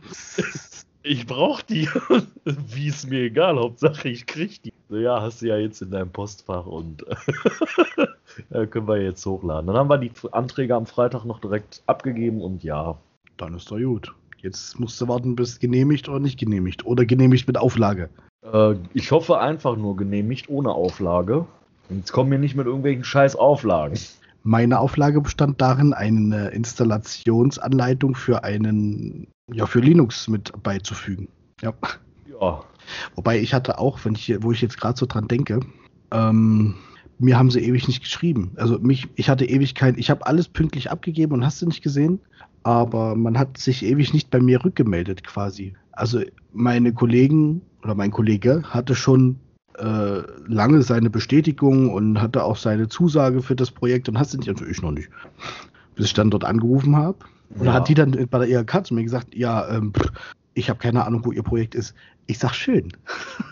Speaker 2: [LAUGHS] ich brauche die. Wie ist mir egal, Hauptsache ich krieg die. So, ja, hast du ja jetzt in deinem Postfach und [LAUGHS] können wir jetzt hochladen. Dann haben wir die Anträge am Freitag noch direkt abgegeben und ja.
Speaker 1: Dann ist doch gut. Jetzt musst du warten, bis genehmigt oder nicht genehmigt. Oder genehmigt mit Auflage.
Speaker 2: Äh, ich hoffe einfach nur genehmigt ohne Auflage. Und jetzt kommen wir nicht mit irgendwelchen scheiß Auflagen.
Speaker 1: Meine Auflage bestand darin, eine Installationsanleitung für einen, ja, für Linux mit beizufügen. Ja.
Speaker 2: Ja.
Speaker 1: Wobei ich hatte auch, wenn ich, wo ich jetzt gerade so dran denke, ähm, mir haben sie ewig nicht geschrieben. Also mich, ich hatte ewig kein, ich habe alles pünktlich abgegeben und hast du nicht gesehen, aber man hat sich ewig nicht bei mir rückgemeldet quasi. Also meine Kollegen oder mein Kollege hatte schon äh, lange seine Bestätigung und hatte auch seine Zusage für das Projekt und hast du nicht, also ich noch nicht. Bis ich dann dort angerufen habe. Und
Speaker 2: Ja.
Speaker 1: hat die dann bei der IHK zu mir gesagt, ja, ähm, pff, ich habe keine Ahnung, wo ihr Projekt ist. Ich sag schön.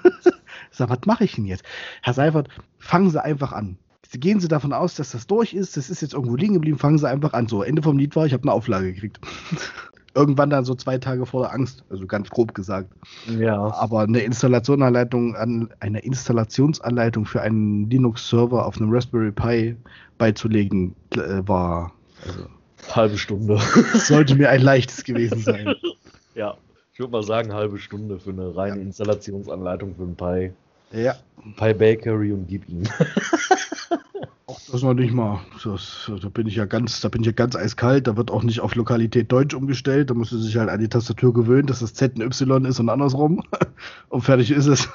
Speaker 1: [LAUGHS] sag, was mache ich denn jetzt? Herr Seifert, fangen Sie einfach an. Gehen Sie davon aus, dass das durch ist, das ist jetzt irgendwo liegen geblieben, fangen Sie einfach an. So, Ende vom Lied war, ich habe eine Auflage gekriegt. [LAUGHS] Irgendwann dann so zwei Tage vor der Angst, also ganz grob gesagt.
Speaker 2: Ja.
Speaker 1: Aber eine Installationsanleitung an eine Installationsanleitung für einen Linux-Server auf einem Raspberry Pi beizulegen, äh, war also,
Speaker 2: Halbe Stunde.
Speaker 1: sollte mir ein leichtes gewesen sein. [LAUGHS]
Speaker 2: ja. Ich würde mal sagen, halbe Stunde für eine reine
Speaker 1: Ja.
Speaker 2: Installationsanleitung für ein Pi.
Speaker 1: Ja,
Speaker 2: Pi Bakery und gib ihm. [LAUGHS]
Speaker 1: auch das noch nicht mal. Das, da bin ich ja ganz, da bin ich ja ganz eiskalt. Da wird auch nicht auf Lokalität Deutsch umgestellt. Da musst du sich halt an die Tastatur gewöhnen, dass das Z ein Y ist und andersrum. [LAUGHS] Und fertig ist es.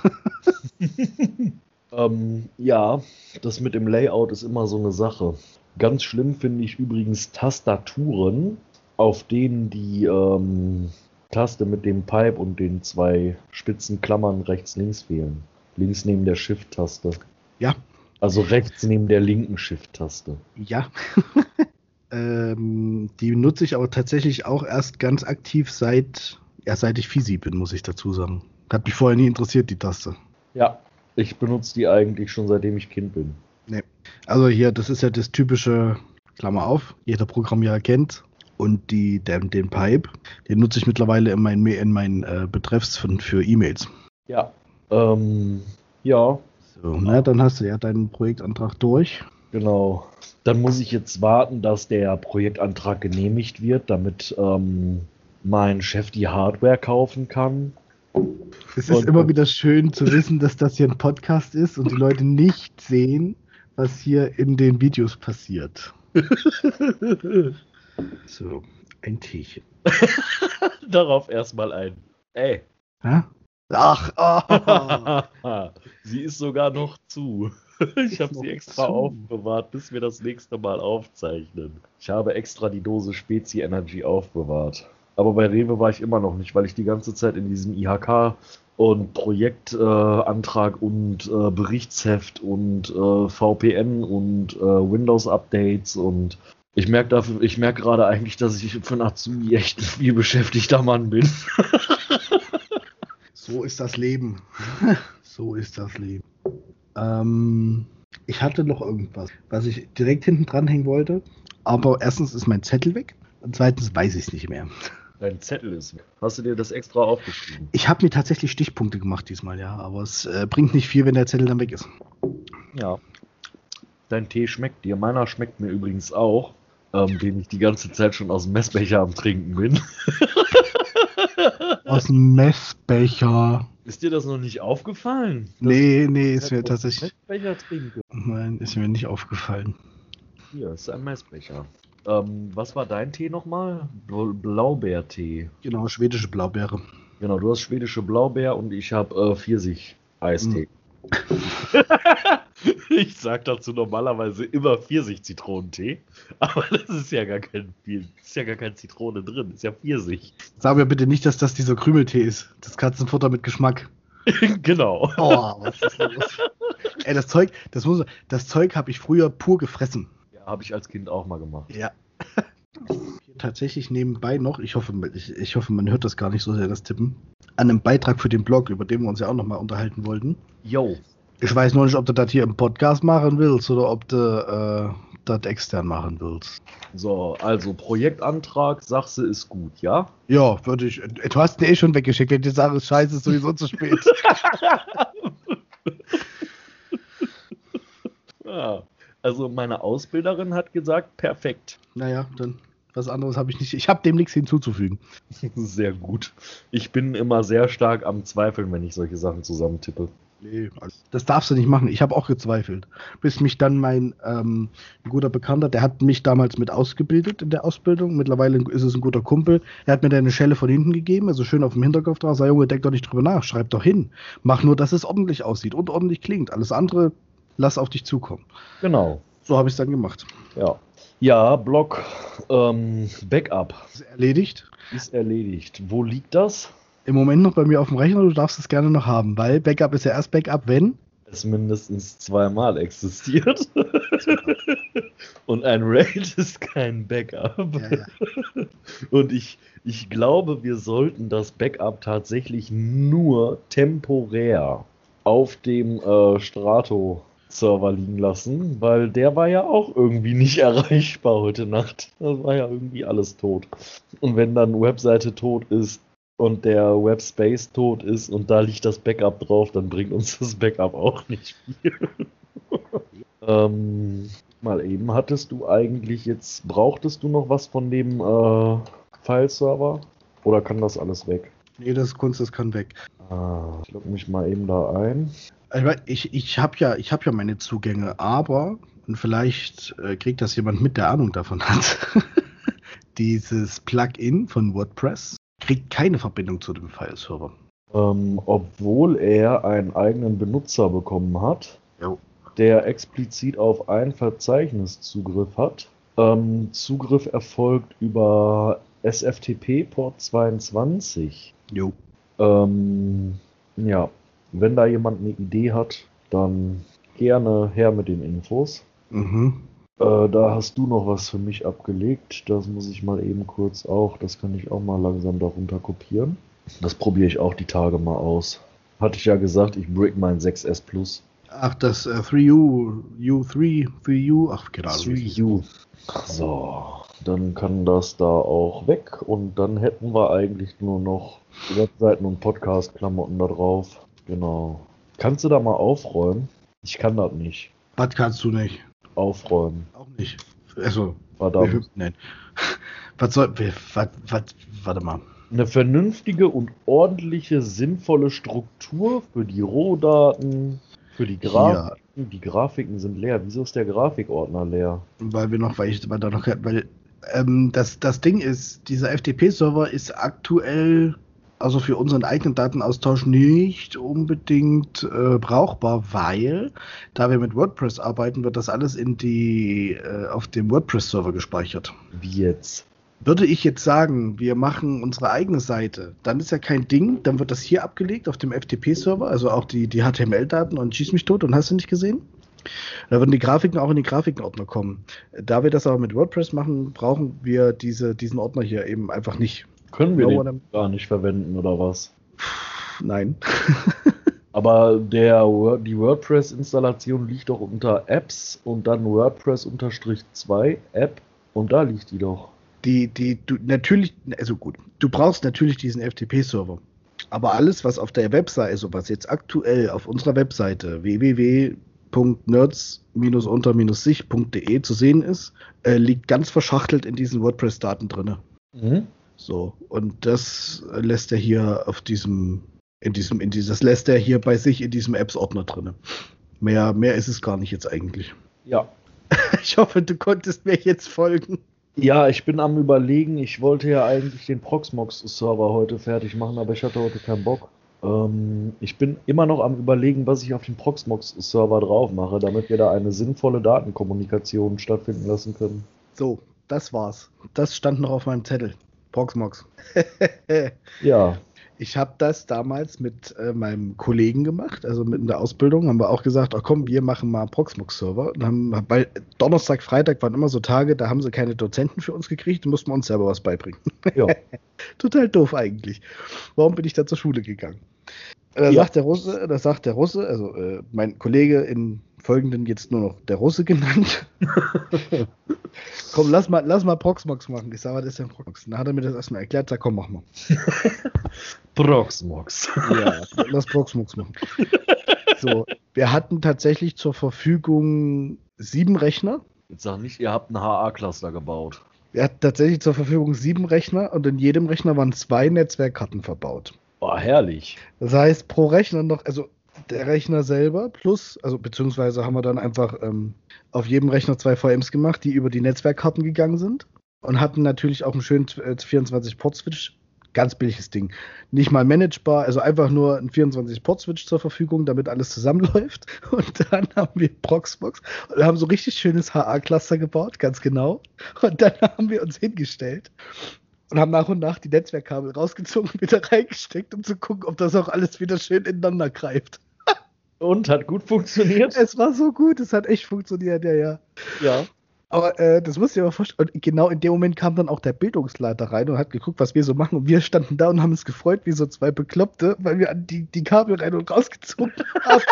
Speaker 1: [LAUGHS]
Speaker 2: Ähm, ja, das mit dem Layout ist immer so eine Sache. Ganz schlimm finde ich übrigens Tastaturen, auf denen die ähm, Taste mit dem Pipe und den zwei spitzen Klammern rechts links fehlen. Links neben der Shift-Taste.
Speaker 1: Ja,
Speaker 2: Also rechts neben der linken Shift-Taste.
Speaker 1: Ja. [LAUGHS] ähm, die nutze ich aber tatsächlich auch erst ganz aktiv seit, ja, seit ich Fisi bin, muss ich dazu sagen. Hat mich vorher nie interessiert, die Taste.
Speaker 2: Ja, ich benutze die eigentlich schon seitdem ich Kind bin.
Speaker 1: Nee. Also hier, das ist ja das typische, Klammer auf, jeder Programmierer kennt. Und die, den, den Pipe, den nutze ich mittlerweile in meinen in meinen, äh, Betreffs für, für E-Mails.
Speaker 2: Ja. Ähm, ja,
Speaker 1: So, na, dann hast du ja deinen Projektantrag durch.
Speaker 2: Genau. Dann muss ich jetzt warten, dass der Projektantrag genehmigt wird, damit ähm, mein Chef die Hardware kaufen kann.
Speaker 1: Es ist
Speaker 2: Und-
Speaker 1: immer wieder schön zu wissen, dass das hier ein Podcast ist und die Leute nicht sehen, was hier in den Videos passiert. [LAUGHS] So, ein Teechen. [LAUGHS]
Speaker 2: Darauf erstmal ein. Ey.
Speaker 1: Ja? Ach, ah. [LAUGHS]
Speaker 2: sie ist sogar noch zu. Ich habe sie extra
Speaker 1: zu.
Speaker 2: aufbewahrt, bis wir das nächste Mal aufzeichnen. Ich habe extra die Dose Spezi Energy aufbewahrt. Aber bei Rewe war ich immer noch nicht, weil ich die ganze Zeit in diesem IHK und Projektantrag äh, und äh, Berichtsheft und äh, VPN und äh, Windows-Updates und ich merke dafür, ich merke gerade eigentlich, dass ich für einen Azubi echt ein viel beschäftigter Mann bin. [LAUGHS]
Speaker 1: So ist das Leben. [LAUGHS] So ist das Leben. Ähm, ich hatte noch irgendwas, was ich direkt hinten dranhängen wollte. Aber erstens ist mein Zettel weg. Und zweitens weiß ich es nicht mehr.
Speaker 2: Dein Zettel ist weg. Hast du dir das extra aufgeschrieben?
Speaker 1: Ich habe mir tatsächlich Stichpunkte gemacht diesmal, ja. Aber es äh, bringt nicht viel, wenn der Zettel dann weg ist.
Speaker 2: Ja. Dein Tee schmeckt dir. Meiner schmeckt mir übrigens auch, ähm, den ich die ganze Zeit schon aus dem Messbecher am Trinken bin. [LAUGHS]
Speaker 1: Aus dem Messbecher.
Speaker 2: Ist dir das noch nicht aufgefallen?
Speaker 1: Nee, nee, ist mir tatsächlich.
Speaker 2: Messbecher trinke.
Speaker 1: Nein, ist mir nicht aufgefallen.
Speaker 2: Hier ist ein Messbecher. Ähm, was war dein Tee nochmal? Bl- Blaubeertee.
Speaker 1: Genau, schwedische Blaubeere.
Speaker 2: Genau, du hast schwedische Blaubeer und ich habe äh, Pfirsich-Eistee. [LAUGHS] ich sag dazu normalerweise immer Pfirsich-Zitronentee, aber das ist ja gar kein ist ja gar keine Zitrone drin, ist ja Pfirsich.
Speaker 1: Sag mir bitte nicht, dass das dieser Krümeltee ist. Das Katzenfutter mit Geschmack. [LAUGHS]
Speaker 2: genau.
Speaker 1: Oh, was ist los? Ey, das Zeug, das muss, das Zeug habe ich früher pur gefressen.
Speaker 2: Ja, habe ich als Kind auch mal gemacht.
Speaker 1: Ja. Tatsächlich nebenbei noch, ich hoffe, ich, ich hoffe, man hört das gar nicht so sehr, das Tippen, an einem Beitrag für den Blog, über den wir uns ja auch nochmal unterhalten wollten.
Speaker 2: Yo.
Speaker 1: Ich weiß nur nicht, ob du das hier im Podcast machen willst oder ob du äh, das extern machen willst.
Speaker 2: So, also Projektantrag, sagst du, ist gut, ja?
Speaker 1: Ja, würde ich. Du hast ihn eh schon weggeschickt, wenn die Sache ist scheiße, ist sowieso zu spät. [LAUGHS]
Speaker 2: Ja. Also meine Ausbilderin hat gesagt, perfekt.
Speaker 1: naja, dann was anderes habe ich nicht. Ich habe dem nichts hinzuzufügen. [LAUGHS]
Speaker 2: Sehr gut. Ich bin immer sehr stark am Zweifeln, wenn ich solche Sachen zusammentippe.
Speaker 1: Nee, das darfst du nicht machen. Ich habe auch gezweifelt. Bis mich dann mein ähm, guter Bekannter, der hat mich damals mit ausgebildet in der Ausbildung. Mittlerweile ist es ein guter Kumpel. Er hat mir dann eine Schelle von hinten gegeben, also schön auf dem Hinterkopf drauf. Sag, Junge, denk doch nicht drüber nach. Schreib doch hin. Mach nur, dass es ordentlich aussieht und ordentlich klingt. Alles andere lass auf dich zukommen.
Speaker 2: Genau.
Speaker 1: So habe ich es dann gemacht.
Speaker 2: Ja. Ja, Block ähm, Backup
Speaker 1: Ist erledigt.
Speaker 2: ist erledigt. Wo liegt das?
Speaker 1: Im Moment noch bei mir auf dem Rechner. Du darfst es gerne noch haben, weil Backup ist ja erst Backup, wenn.
Speaker 2: Es mindestens zweimal existiert. [LAUGHS] Und ein Raid [LAUGHS] ist kein Backup.
Speaker 1: Ja, ja.
Speaker 2: Und ich, ich glaube, wir sollten das Backup tatsächlich nur temporär auf dem äh, Strato-Server liegen lassen, weil der war ja auch irgendwie nicht [LAUGHS] erreichbar heute Nacht. Das war ja irgendwie alles tot. Und wenn dann Webseite tot ist und der Webspace tot ist und da liegt das Backup drauf, dann bringt uns das Backup auch nicht viel. [LAUGHS] ähm, mal eben, hattest du eigentlich jetzt, brauchtest du noch was von dem äh, File-Server? Oder kann das alles weg?
Speaker 1: Nee, das ist Kunst, das kann weg.
Speaker 2: Ah, ich logge mich mal eben da ein.
Speaker 1: Ich, ich, ich habe ja, ich hab ja meine Zugänge, aber, und vielleicht äh, kriegt das jemand mit, der Ahnung davon hat, [LAUGHS] dieses Plugin von WordPress kriegt keine Verbindung zu dem File-Server.
Speaker 2: Ähm, obwohl er einen eigenen Benutzer bekommen hat,
Speaker 1: Jo.
Speaker 2: der explizit auf ein Verzeichnis Zugriff hat. Ähm, Zugriff erfolgt über SFTP Port 22.
Speaker 1: Jo.
Speaker 2: Ähm, ja, wenn da jemand eine Idee hat, dann gerne her mit den Infos.
Speaker 1: Mhm.
Speaker 2: Äh, da hast du noch was für mich abgelegt. Das muss ich mal eben kurz auch, das kann ich auch mal langsam darunter kopieren. Das probiere ich auch die Tage mal aus. Hatte ich ja gesagt, ich brick mein 6S Plus.
Speaker 1: Ach, das äh, 3U, U3, 3U, ach, Ahnung.
Speaker 2: 3U. So, dann kann das da auch weg und dann hätten wir eigentlich nur noch Webseiten und Podcast-Klamotten da drauf. Genau. Kannst du da mal aufräumen? Ich kann das nicht.
Speaker 1: Was kannst du nicht?
Speaker 2: Aufräumen.
Speaker 1: Auch nicht. Also,
Speaker 2: Verdammt.
Speaker 1: nein. Was soll, was, was, warte mal.
Speaker 2: Eine vernünftige und ordentliche, sinnvolle Struktur für die Rohdaten, für die Grafiken. Die Grafiken sind leer. Wieso ist der Grafikordner leer?
Speaker 1: Weil wir noch, weil ich weil da noch, weil ähm, das, das Ding ist, dieser FTP-Server ist aktuell, also für unseren eigenen Datenaustausch nicht unbedingt äh, brauchbar, weil, da wir mit WordPress arbeiten, wird das alles in die, äh, auf dem WordPress-Server gespeichert.
Speaker 2: Wie jetzt?
Speaker 1: Würde ich jetzt sagen, wir machen unsere eigene Seite, dann ist ja kein Ding, dann wird das hier abgelegt auf dem FTP-Server, also auch die, die HTML-Daten und schieß mich tot und hast du nicht gesehen? Da würden die Grafiken auch in den Grafikenordner kommen. Da wir das aber mit WordPress machen, brauchen wir diese, diesen Ordner hier eben einfach nicht.
Speaker 2: Können wir
Speaker 1: No
Speaker 2: den gar nicht verwenden oder was?
Speaker 1: Nein. [LAUGHS]
Speaker 2: Aber der, die WordPress-Installation liegt doch unter Apps und dann WordPress-2 App und da liegt die doch.
Speaker 1: Die, die, du, natürlich, also gut, du brauchst natürlich diesen FTP-Server. Aber alles, was auf der Webseite, also was jetzt aktuell auf unserer Webseite www.nerds-unter-sich.de zu sehen ist, äh, liegt ganz verschachtelt in diesen WordPress-Daten drin.
Speaker 2: Mhm.
Speaker 1: So, und das lässt er hier auf diesem, in diesem, in dieses, lässt er hier bei sich in diesem Apps-Ordner drin. Mehr, mehr ist es gar nicht jetzt eigentlich.
Speaker 2: Ja. [LAUGHS]
Speaker 1: Ich hoffe, du konntest mir jetzt folgen.
Speaker 2: Ja, ich bin am überlegen, ich wollte ja eigentlich den Proxmox-Server heute fertig machen, aber ich hatte heute keinen Bock. Ähm, ich bin immer noch am überlegen, was ich auf den Proxmox-Server drauf mache, damit wir da eine sinnvolle Datenkommunikation stattfinden lassen können.
Speaker 1: So, das war's. Das stand noch auf meinem Zettel. Proxmox. [LAUGHS]
Speaker 2: Ja,
Speaker 1: Ich habe das damals mit äh, meinem Kollegen gemacht, also mit in der Ausbildung, haben wir auch gesagt, ach komm, wir machen mal Proxmox-Server. Weil Donnerstag, Freitag waren immer so Tage, da haben sie keine Dozenten für uns gekriegt, da mussten wir uns selber was beibringen.
Speaker 2: ja. [LAUGHS]
Speaker 1: Total doof eigentlich. Warum bin ich da zur Schule gegangen? Da
Speaker 2: Ja.
Speaker 1: sagt der Russe, da sagt der Russe, also äh, mein Kollege in folgenden jetzt nur noch der Russe genannt. [LAUGHS] komm, lass mal, lass mal Proxmox machen. Ich sag, was ist denn Proxmox? Dann hat er mir das erstmal erklärt, sag, komm, mach mal. [LAUGHS]
Speaker 2: Proxmox.
Speaker 1: Ja, lass Proxmox machen. So, wir hatten tatsächlich zur Verfügung sieben Rechner.
Speaker 2: Jetzt sag nicht, ihr habt einen HA-Cluster gebaut.
Speaker 1: Wir hatten tatsächlich zur Verfügung sieben Rechner und in jedem Rechner waren zwei Netzwerkkarten verbaut.
Speaker 2: Oh, herrlich.
Speaker 1: Das heißt, pro Rechner noch, also der Rechner selber plus, also beziehungsweise haben wir dann einfach ähm, auf jedem Rechner zwei VMs gemacht, die über die Netzwerkkarten gegangen sind und hatten natürlich auch einen schönen äh, 24-Port-Switch. Ganz billiges Ding. Nicht mal managebar, also einfach nur ein 24-Port-Switch zur Verfügung, damit alles zusammenläuft. [LAUGHS] Und dann haben wir Proxmox und haben so richtig schönes HA-Cluster gebaut, ganz genau. Und dann haben wir uns hingestellt und haben nach und nach die Netzwerkkabel rausgezogen und wieder [LAUGHS] reingesteckt, um zu gucken, ob das auch alles wieder schön ineinander greift.
Speaker 2: Und hat gut funktioniert?
Speaker 1: Es war so gut, es hat echt funktioniert, ja, ja.
Speaker 2: Ja.
Speaker 1: Aber äh, das musst du dir aber vorstellen. Und genau in dem Moment kam dann auch der Bildungsleiter rein und hat geguckt, was wir so machen. Und wir standen da und haben uns gefreut, wie so zwei Bekloppte, weil wir an die, die Kabel rein und rausgezogen haben.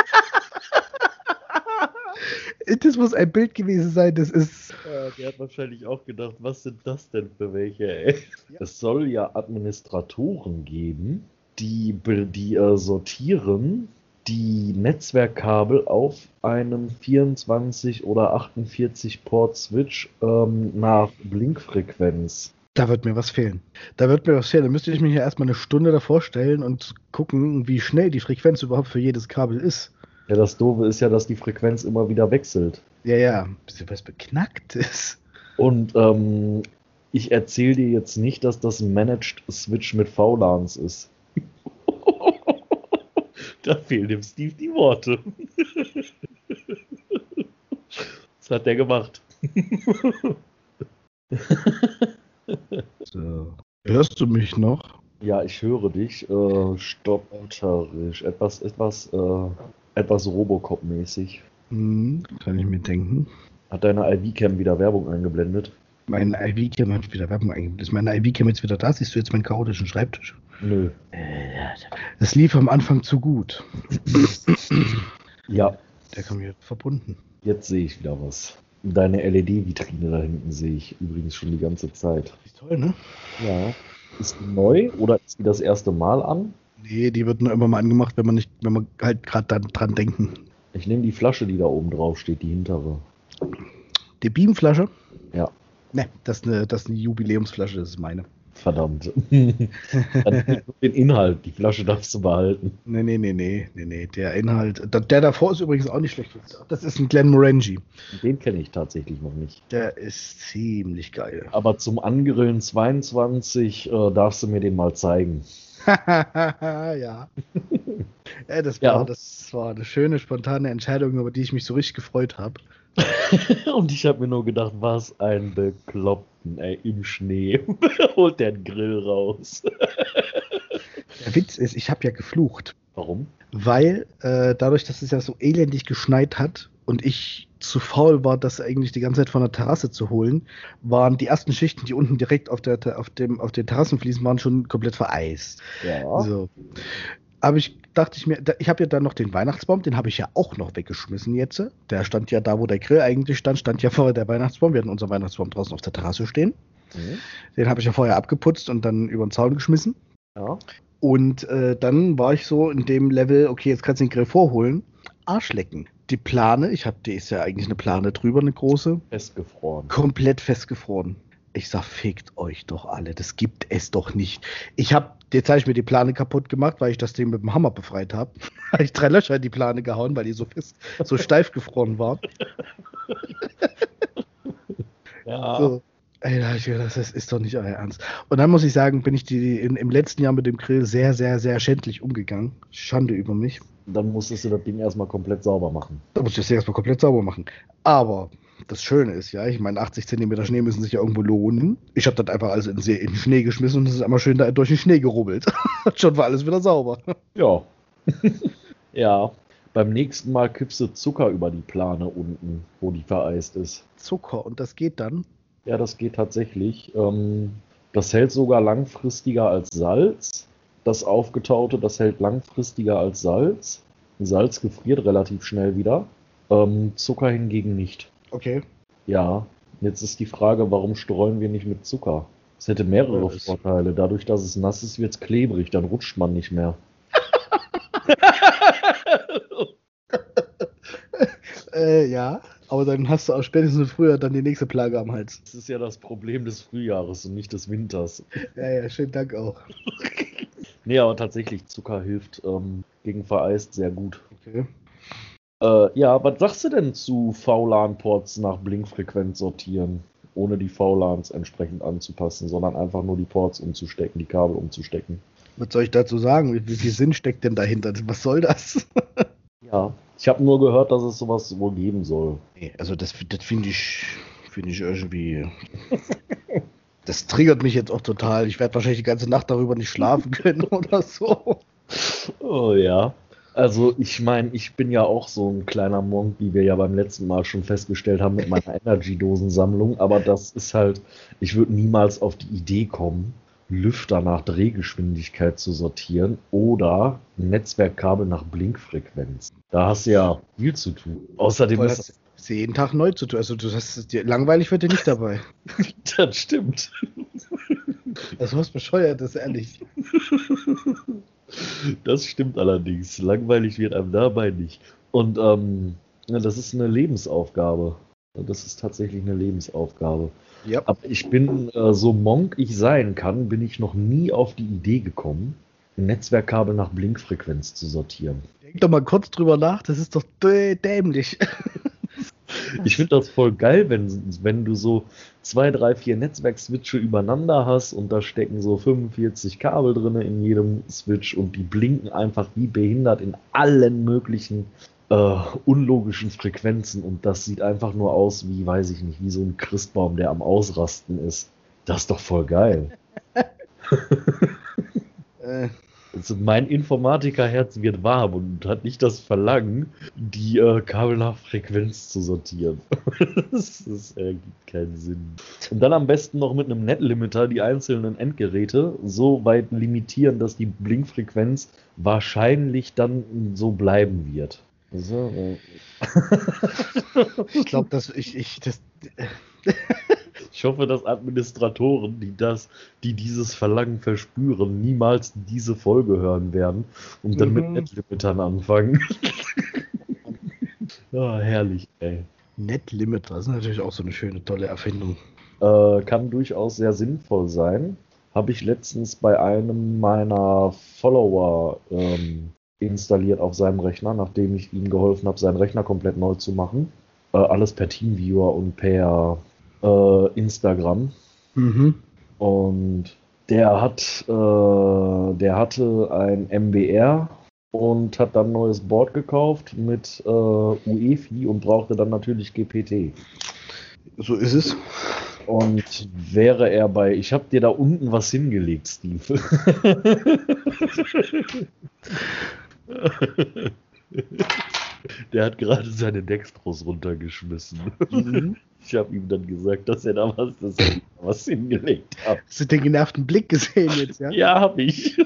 Speaker 1: [LAUGHS] das muss ein Bild gewesen sein. Das ist.
Speaker 2: Ja, der hat wahrscheinlich auch gedacht, was sind das denn für welche, ey?
Speaker 1: Ja.
Speaker 2: Es soll ja Administratoren geben, die, die äh, sortieren die Netzwerkkabel auf einem 24 oder 48 Port Switch ähm, nach Blinkfrequenz.
Speaker 1: Da wird mir was fehlen. Da wird mir was fehlen. Da müsste ich mich ja erstmal eine Stunde davor stellen und gucken, wie schnell die Frequenz überhaupt für jedes Kabel ist.
Speaker 2: Ja, das Doofe ist ja, dass die Frequenz immer wieder wechselt.
Speaker 1: Ja, ja. Bisschen was Beknacktes.
Speaker 2: Und ähm, ich erzähle dir jetzt nicht, dass das ein Managed Switch mit VLANs ist. Da fehlen dem Steve die Worte. Was hat der gemacht?
Speaker 1: So. Hörst du mich noch?
Speaker 2: Ja, ich höre dich. Äh, stotterisch. Etwas, etwas, äh, etwas Robocop-mäßig.
Speaker 1: Hm, kann ich mir denken.
Speaker 2: Hat deine IV-Cam wieder Werbung eingeblendet?
Speaker 1: Mein IV-Cam hat wieder Werbung eingebaut. Ist meine IV-Cam jetzt wieder da? Siehst du jetzt meinen chaotischen Schreibtisch?
Speaker 2: Nö.
Speaker 1: Das lief am Anfang zu gut.
Speaker 2: Ja,
Speaker 1: Der kam hier verbunden.
Speaker 2: jetzt sehe ich wieder was. Deine LED-Vitrine da hinten sehe ich übrigens schon die ganze Zeit.
Speaker 1: Ist toll, ne?
Speaker 2: Ja. Ist die neu oder ist die das erste Mal an?
Speaker 1: Nee, die wird nur immer mal angemacht, wenn man nicht, wenn man halt gerade dann dran denken.
Speaker 2: Ich nehme die Flasche, die da oben drauf steht, die hintere.
Speaker 1: Die Beamflasche?
Speaker 2: Ja.
Speaker 1: Ne, das ist eine, das ist eine Jubiläumsflasche, das ist meine.
Speaker 2: Verdammt. [LAUGHS] Dann nur den Inhalt, die Flasche darfst du behalten.
Speaker 1: Nee, nee, nee, nee, nee, nee. Der Inhalt. Der, der davor ist übrigens auch nicht schlecht. Das ist ein Glen Morangi.
Speaker 2: Den kenne ich tatsächlich noch nicht.
Speaker 1: Der ist ziemlich geil.
Speaker 2: Aber zum Angrillen 22 äh, darfst du mir den mal zeigen. [LAUGHS]
Speaker 1: ja. [LAUGHS] ja das, war,
Speaker 2: Ja.
Speaker 1: das war eine schöne, spontane Entscheidung, über die ich mich so richtig gefreut habe. [LAUGHS]
Speaker 2: Und ich habe mir nur gedacht, was ein Bekloppten, ey, im Schnee. [LAUGHS] Holt der einen Grill raus. [LAUGHS]
Speaker 1: Der Witz ist, ich habe ja geflucht.
Speaker 2: Warum?
Speaker 1: Weil äh, dadurch, dass es ja so elendig geschneit hat und ich zu faul war, das eigentlich die ganze Zeit von der Terrasse zu holen, waren die ersten Schichten, die unten direkt auf, der, auf, dem, auf den Terrassenfliesen waren, schon komplett vereist.
Speaker 2: Ja.
Speaker 1: So. Aber ich dachte ich mir, ich habe ja dann noch den Weihnachtsbaum, den habe ich ja auch noch weggeschmissen jetzt. Der stand ja da, wo der Grill eigentlich stand, stand ja [LAUGHS] vorher der Weihnachtsbaum. Wir hatten unseren Weihnachtsbaum draußen auf der Terrasse stehen.
Speaker 2: Mhm.
Speaker 1: Den habe ich ja vorher abgeputzt und dann über den Zaun geschmissen.
Speaker 2: Ja.
Speaker 1: Und äh, dann war ich so in dem Level, okay, jetzt kannst du den Grill vorholen. Arschlecken. Die Plane, ich habe, die ist ja eigentlich eine Plane drüber, eine große,
Speaker 2: Festgefroren.
Speaker 1: komplett festgefroren. Ich sag, fickt euch doch alle, das gibt es doch nicht. Ich habe, jetzt habe ich mir die Plane kaputt gemacht, weil ich das Ding mit dem Hammer befreit habe. [LAUGHS] habe ich drei Löcher in die Plane gehauen, weil die so fest, so [LAUGHS] steif gefroren war.
Speaker 2: Ja.
Speaker 1: So. Ey, da hab ich gedacht, das ist doch nicht euer Ernst. Und dann muss ich sagen, bin ich die, in, im letzten Jahr mit dem Grill sehr, sehr, sehr schändlich umgegangen. Schande über mich.
Speaker 2: Dann musstest du das Ding erstmal komplett sauber machen.
Speaker 1: Da muss ich das erstmal komplett sauber machen. Aber das Schöne ist ja, ich meine, 80 cm Schnee müssen sich ja irgendwo lohnen. Ich habe das einfach alles in, See, in den Schnee geschmissen und es ist einmal schön da durch den Schnee gerubbelt. [LAUGHS] Schon war alles wieder sauber.
Speaker 2: Ja. [LAUGHS] ja. Beim nächsten Mal kippst du Zucker über die Plane unten, wo die vereist ist.
Speaker 1: Zucker und das geht dann?
Speaker 2: Ja, das geht tatsächlich. Ähm, das hält sogar langfristiger als Salz. Das aufgetaute, das hält langfristiger als Salz. Salz gefriert relativ schnell wieder. Ähm, Zucker hingegen nicht.
Speaker 1: Okay.
Speaker 2: Ja, jetzt ist die Frage, warum streuen wir nicht mit Zucker? Es hätte mehrere
Speaker 1: Ja,
Speaker 2: Vorteile. Dadurch, dass es nass ist, wird es klebrig, dann rutscht man nicht mehr. [LAUGHS]
Speaker 1: Äh, ja. Aber dann hast du auch spätestens früher dann die nächste Plage am Hals.
Speaker 2: Das ist ja das Problem des Frühjahres und nicht des Winters.
Speaker 1: Ja, ja, schönen Dank auch. [LAUGHS]
Speaker 2: Nee, aber tatsächlich, Zucker hilft ähm, gegen Vereist sehr gut.
Speaker 1: Okay.
Speaker 2: Äh, ja, was sagst du denn zu VLAN-Ports nach Blinkfrequenz sortieren? Ohne die VLANs entsprechend anzupassen, sondern einfach nur die Ports umzustecken, die Kabel umzustecken.
Speaker 1: Was soll ich dazu sagen? Wie, viel Sinn steckt denn dahinter? Was soll das? [LAUGHS]
Speaker 2: Ja, ich habe nur gehört, dass es sowas wohl geben soll.
Speaker 1: Nee, also das, das finde ich, finde ich irgendwie. Das triggert mich jetzt auch total. Ich werde wahrscheinlich die ganze Nacht darüber nicht schlafen [LAUGHS] können oder so.
Speaker 2: Oh ja. Also ich meine, ich bin ja auch so ein kleiner Monk, wie wir ja beim letzten Mal schon festgestellt haben mit meiner [LAUGHS] Energy-Dosensammlung. Aber das ist halt, ich würde niemals auf die Idee kommen, Lüfter nach Drehgeschwindigkeit zu sortieren oder Netzwerkkabel nach Blinkfrequenz. Da hast du ja viel zu tun. Außerdem
Speaker 1: Weil
Speaker 2: ist
Speaker 1: das jeden Tag neu zu tun. Also du hast dir langweilig wird dir nicht dabei. [LAUGHS]
Speaker 2: das stimmt.
Speaker 1: Das ist was bescheuertes, ehrlich. [LAUGHS]
Speaker 2: Das stimmt allerdings. Langweilig wird einem dabei nicht. Und ähm, das ist eine Lebensaufgabe. Das ist tatsächlich eine Lebensaufgabe.
Speaker 1: Ja.
Speaker 2: Aber ich bin, äh, so monk ich sein kann, bin ich noch nie auf die Idee gekommen, ein Netzwerkkabel nach Blinkfrequenz zu sortieren.
Speaker 1: Denk doch mal kurz drüber nach, das ist doch dä- dämlich. [LAUGHS]
Speaker 2: Ich finde das voll geil, wenn, wenn du so zwei, drei, vier Netzwerkswitche übereinander hast und da stecken so 45 Kabel drin in jedem Switch und die blinken einfach wie behindert in allen möglichen äh, unlogischen Frequenzen und das sieht einfach nur aus wie, weiß ich nicht, wie so ein Christbaum, der am Ausrasten ist. Das ist doch voll geil. [LAUGHS] [LAUGHS]
Speaker 1: Äh,
Speaker 2: Also mein Informatikerherz wird warm und hat nicht das Verlangen, die äh, Kabel nach Frequenz zu sortieren. [LAUGHS] das, das ergibt keinen Sinn. Und dann am besten noch mit einem Netlimiter die einzelnen Endgeräte so weit limitieren, dass die Blinkfrequenz wahrscheinlich dann so bleiben wird. So, äh,
Speaker 1: ich glaube, dass ich, ich das.
Speaker 2: Ich hoffe, dass Administratoren, die das, die dieses Verlangen verspüren, niemals diese Folge hören werden und dann mit
Speaker 1: Mhm.
Speaker 2: Netlimitern anfangen. [LAUGHS] Ah, herrlich, ey.
Speaker 1: Net Limiter, das ist natürlich auch so eine schöne, tolle Erfindung.
Speaker 2: Äh, kann durchaus sehr sinnvoll sein. Habe ich letztens bei einem meiner Follower ähm, installiert auf seinem Rechner, nachdem ich ihm geholfen habe, seinen Rechner komplett neu zu machen. Äh, alles per Teamviewer und per äh, Instagram.
Speaker 1: Mhm.
Speaker 2: Und der hat, äh, der hatte ein MBR und hat dann ein neues Board gekauft mit äh, UEFI und brauchte dann natürlich GPT.
Speaker 1: So ist es.
Speaker 2: Und wäre er bei, ich habe dir da unten was hingelegt, Steve. [LAUGHS] Der hat gerade seine Dextros runtergeschmissen.
Speaker 1: Mhm.
Speaker 2: Ich habe ihm dann gesagt, dass er da was, dass er was hingelegt hat.
Speaker 1: Hast du den genervten Blick gesehen jetzt, ja? [LAUGHS]
Speaker 2: Ja, habe ich.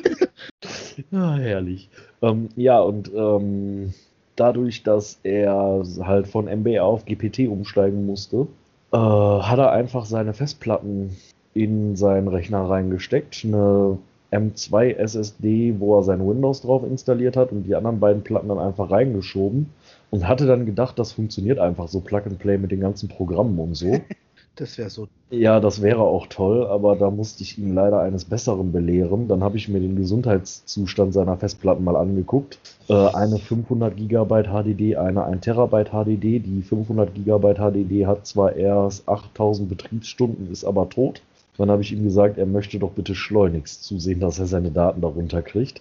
Speaker 2: [LAUGHS] ah, herrlich. Ähm, ja, und ähm, dadurch, dass er halt von MBR auf GPT umsteigen musste, äh, hat er einfach seine Festplatten in seinen Rechner reingesteckt. Eine M2 SSD, wo er sein Windows drauf installiert hat und die anderen beiden Platten dann einfach reingeschoben und hatte dann gedacht, das funktioniert einfach so Plug and Play mit den ganzen Programmen und so. [LAUGHS]
Speaker 1: Das wäre so.
Speaker 2: Ja, das wäre auch toll, aber da musste ich ihn leider eines Besseren belehren. Dann habe ich mir den Gesundheitszustand seiner Festplatten mal angeguckt. Äh, eine 500 GB HDD, eine 1 TB HDD. Die 500 GB HDD hat zwar erst 8000 Betriebsstunden, ist aber tot. Dann habe ich ihm gesagt, er möchte doch bitte schleunigst zusehen, dass er seine Daten darunter kriegt.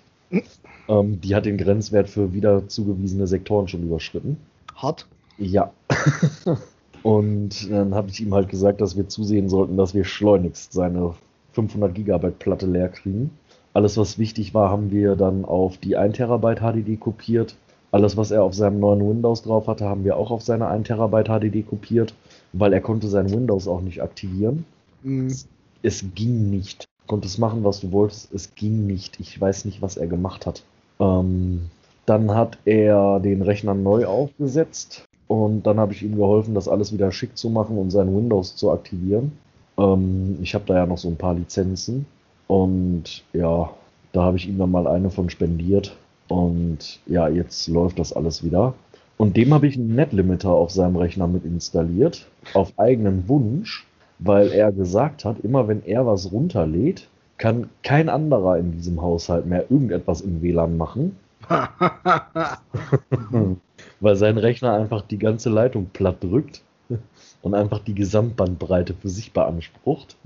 Speaker 2: Ähm, die hat den Grenzwert für wieder zugewiesene Sektoren schon überschritten.
Speaker 1: Hart.
Speaker 2: Ja. [LAUGHS] Und dann habe ich ihm halt gesagt, dass wir zusehen sollten, dass wir schleunigst seine 500 Gigabyte Platte leer kriegen. Alles, was wichtig war, haben wir dann auf die 1 Terabyte HDD kopiert. Alles, was er auf seinem neuen Windows drauf hatte, haben wir auch auf seine 1 Terabyte HDD kopiert, weil er konnte sein Windows auch nicht aktivieren.
Speaker 1: Mhm.
Speaker 2: Es ging nicht. Konntest machen, was du wolltest. Es ging nicht. Ich weiß nicht, was er gemacht hat. Ähm, dann hat er den Rechner neu aufgesetzt und dann habe ich ihm geholfen, das alles wieder schick zu machen und sein Windows zu aktivieren. Ähm, ich habe da ja noch so ein paar Lizenzen und ja, da habe ich ihm dann mal eine von spendiert und ja, jetzt läuft das alles wieder. Und dem habe ich einen Netlimiter auf seinem Rechner mit installiert, auf eigenen Wunsch, weil er gesagt hat, immer wenn er was runterlädt, kann kein anderer in diesem Haushalt mehr irgendetwas im WLAN machen, [LAUGHS] weil sein Rechner einfach die ganze Leitung platt drückt und einfach die Gesamtbandbreite für sich beansprucht.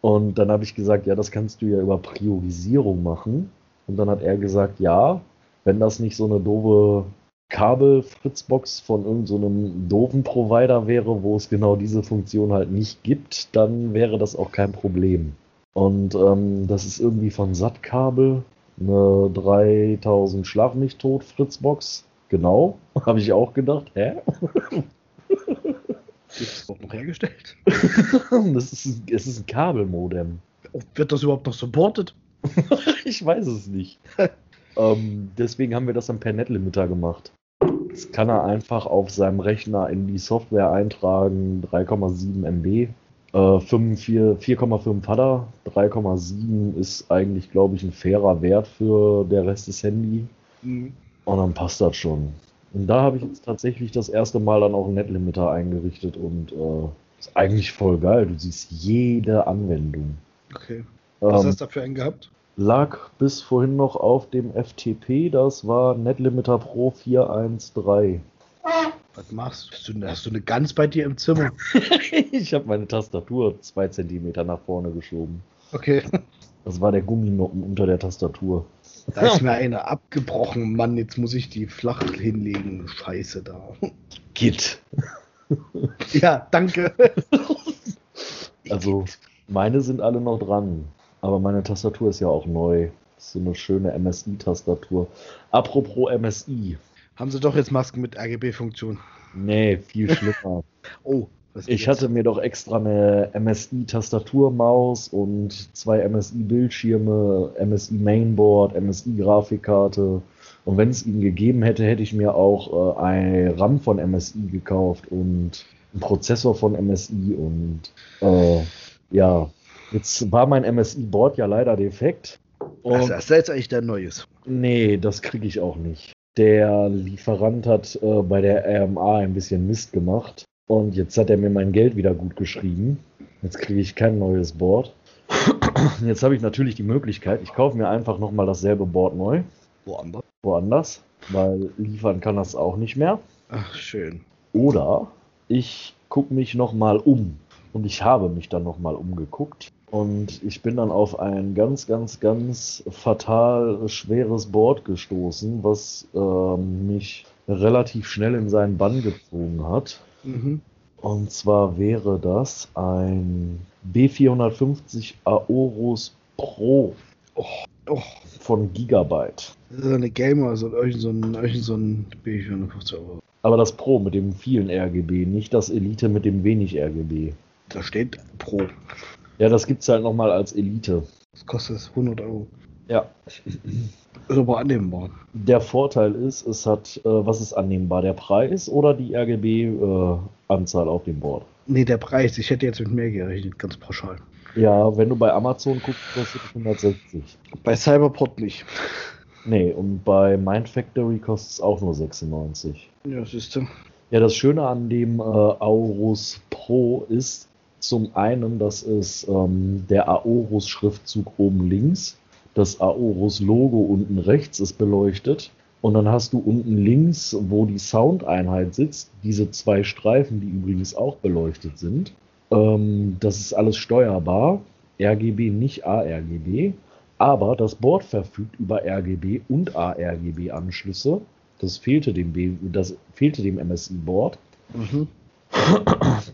Speaker 2: Und dann habe ich gesagt, ja, das kannst du ja über Priorisierung machen. Und dann hat er gesagt, ja, wenn das nicht so eine doofe Kabel-Fritzbox von irgendeinem so doofen Provider wäre, wo es genau diese Funktion halt nicht gibt, dann wäre das auch kein Problem. Und ähm, das ist irgendwie von Sattkabel eine 3000 Schlag mich tot Fritzbox. Genau, [LAUGHS] habe ich auch gedacht. Hä?
Speaker 1: Ist auch noch hergestellt. [LAUGHS]
Speaker 2: das ist, es ist ein Kabelmodem.
Speaker 1: Wird das überhaupt noch supported? [LAUGHS]
Speaker 2: ich weiß es nicht. Ähm, deswegen haben wir das dann per Netlimiter gemacht. Jetzt kann er einfach auf seinem Rechner in die Software eintragen 3,7 MB. Äh, 5, 4,5 hat er. 3,7 ist eigentlich, glaube ich, ein fairer Wert für der Rest des Handy.
Speaker 1: Mhm.
Speaker 2: Und dann passt das schon. Und da habe ich jetzt tatsächlich das erste Mal dann auch einen Netlimiter eingerichtet und äh, ist eigentlich voll geil. Du siehst jede Anwendung.
Speaker 1: Okay. Was
Speaker 2: Ähm,
Speaker 1: hast du dafür einen gehabt?
Speaker 2: Lag bis vorhin noch auf dem FTP, das war Netlimiter Pro 413.
Speaker 1: Was machst du? Hast du, hast du eine Gans bei dir im Zimmer? [LAUGHS]
Speaker 2: ich habe meine Tastatur zwei Zentimeter nach vorne geschoben.
Speaker 1: Okay.
Speaker 2: Das war der Gumminoppen unter der Tastatur.
Speaker 1: Da ist mir eine abgebrochen, Mann. Jetzt muss ich die flach hinlegen. Scheiße da.
Speaker 2: Git.
Speaker 1: Ja, danke.
Speaker 2: Also meine sind alle noch dran. Aber meine Tastatur ist ja auch neu. So eine schöne MSI-Tastatur. Apropos MSI.
Speaker 1: Haben sie doch jetzt Masken mit RGB-Funktion.
Speaker 2: Nee, viel schlimmer. [LAUGHS]
Speaker 1: Oh, was
Speaker 2: Ich hatte mir doch extra eine MSI-Tastaturmaus und zwei MSI-Bildschirme, MSI Mainboard, MSI-Grafikkarte. Und wenn es ihn gegeben hätte, hätte ich mir auch äh, ein RAM von MSI gekauft und einen Prozessor von MSI. Und äh, ja, jetzt war mein MSI-Board ja leider defekt.
Speaker 1: Ach, das ist jetzt eigentlich dein neues.
Speaker 2: Nee, das kriege ich auch nicht. Der Lieferant hat äh, bei der RMA ein bisschen Mist gemacht und jetzt hat er mir mein Geld wieder gut geschrieben. Jetzt kriege ich kein neues Board. [COUGHS] Jetzt habe ich natürlich die Möglichkeit, ich kaufe mir einfach nochmal dasselbe Board neu,
Speaker 1: Woanders.
Speaker 2: woanders, weil liefern kann das auch nicht mehr.
Speaker 1: Ach, schön.
Speaker 2: Oder ich gucke mich nochmal um. Und ich habe mich dann nochmal umgeguckt. Und ich bin dann auf ein ganz, ganz, ganz fatal schweres Board gestoßen, was ähm, mich relativ schnell in seinen Bann gezogen hat.
Speaker 1: Mhm.
Speaker 2: Und zwar wäre das ein B450 Aorus Pro
Speaker 1: Oh,
Speaker 2: von Gigabyte.
Speaker 1: das ist eine Gamer, also so ein, irgend so ein B450 Euro.
Speaker 2: Aber das Pro mit dem vielen RGB, nicht das Elite mit dem wenig RGB.
Speaker 1: Da steht Pro.
Speaker 2: Ja, das gibt's halt nochmal als Elite.
Speaker 1: Das kostet 100 Euro.
Speaker 2: Ja.
Speaker 1: Ist aber annehmbar.
Speaker 2: Der Vorteil ist, es hat, äh, was ist annehmbar, der Preis oder die RGB-Anzahl auf dem Board?
Speaker 1: Nee, der Preis. Ich hätte jetzt mit mehr gerechnet, ganz pauschal.
Speaker 2: Ja, wenn du bei Amazon guckst, kostet es 160.
Speaker 1: Bei Cyberport nicht.
Speaker 2: Nee, und bei Mind Factory kostet es auch nur 96.
Speaker 1: Ja, siehst du.
Speaker 2: Ja, das Schöne an dem äh, Aorus Pro ist zum einen, dass es ähm, der Aorus-Schriftzug oben links, das Aorus-Logo unten rechts ist beleuchtet. Und dann hast du unten links, wo die Soundeinheit sitzt, diese zwei Streifen, die übrigens auch beleuchtet sind. Ähm, das ist alles steuerbar. RGB, nicht ARGB. Aber das Board verfügt über RGB und ARGB-Anschlüsse. Das fehlte dem, das fehlte dem MSI-Board. Mhm.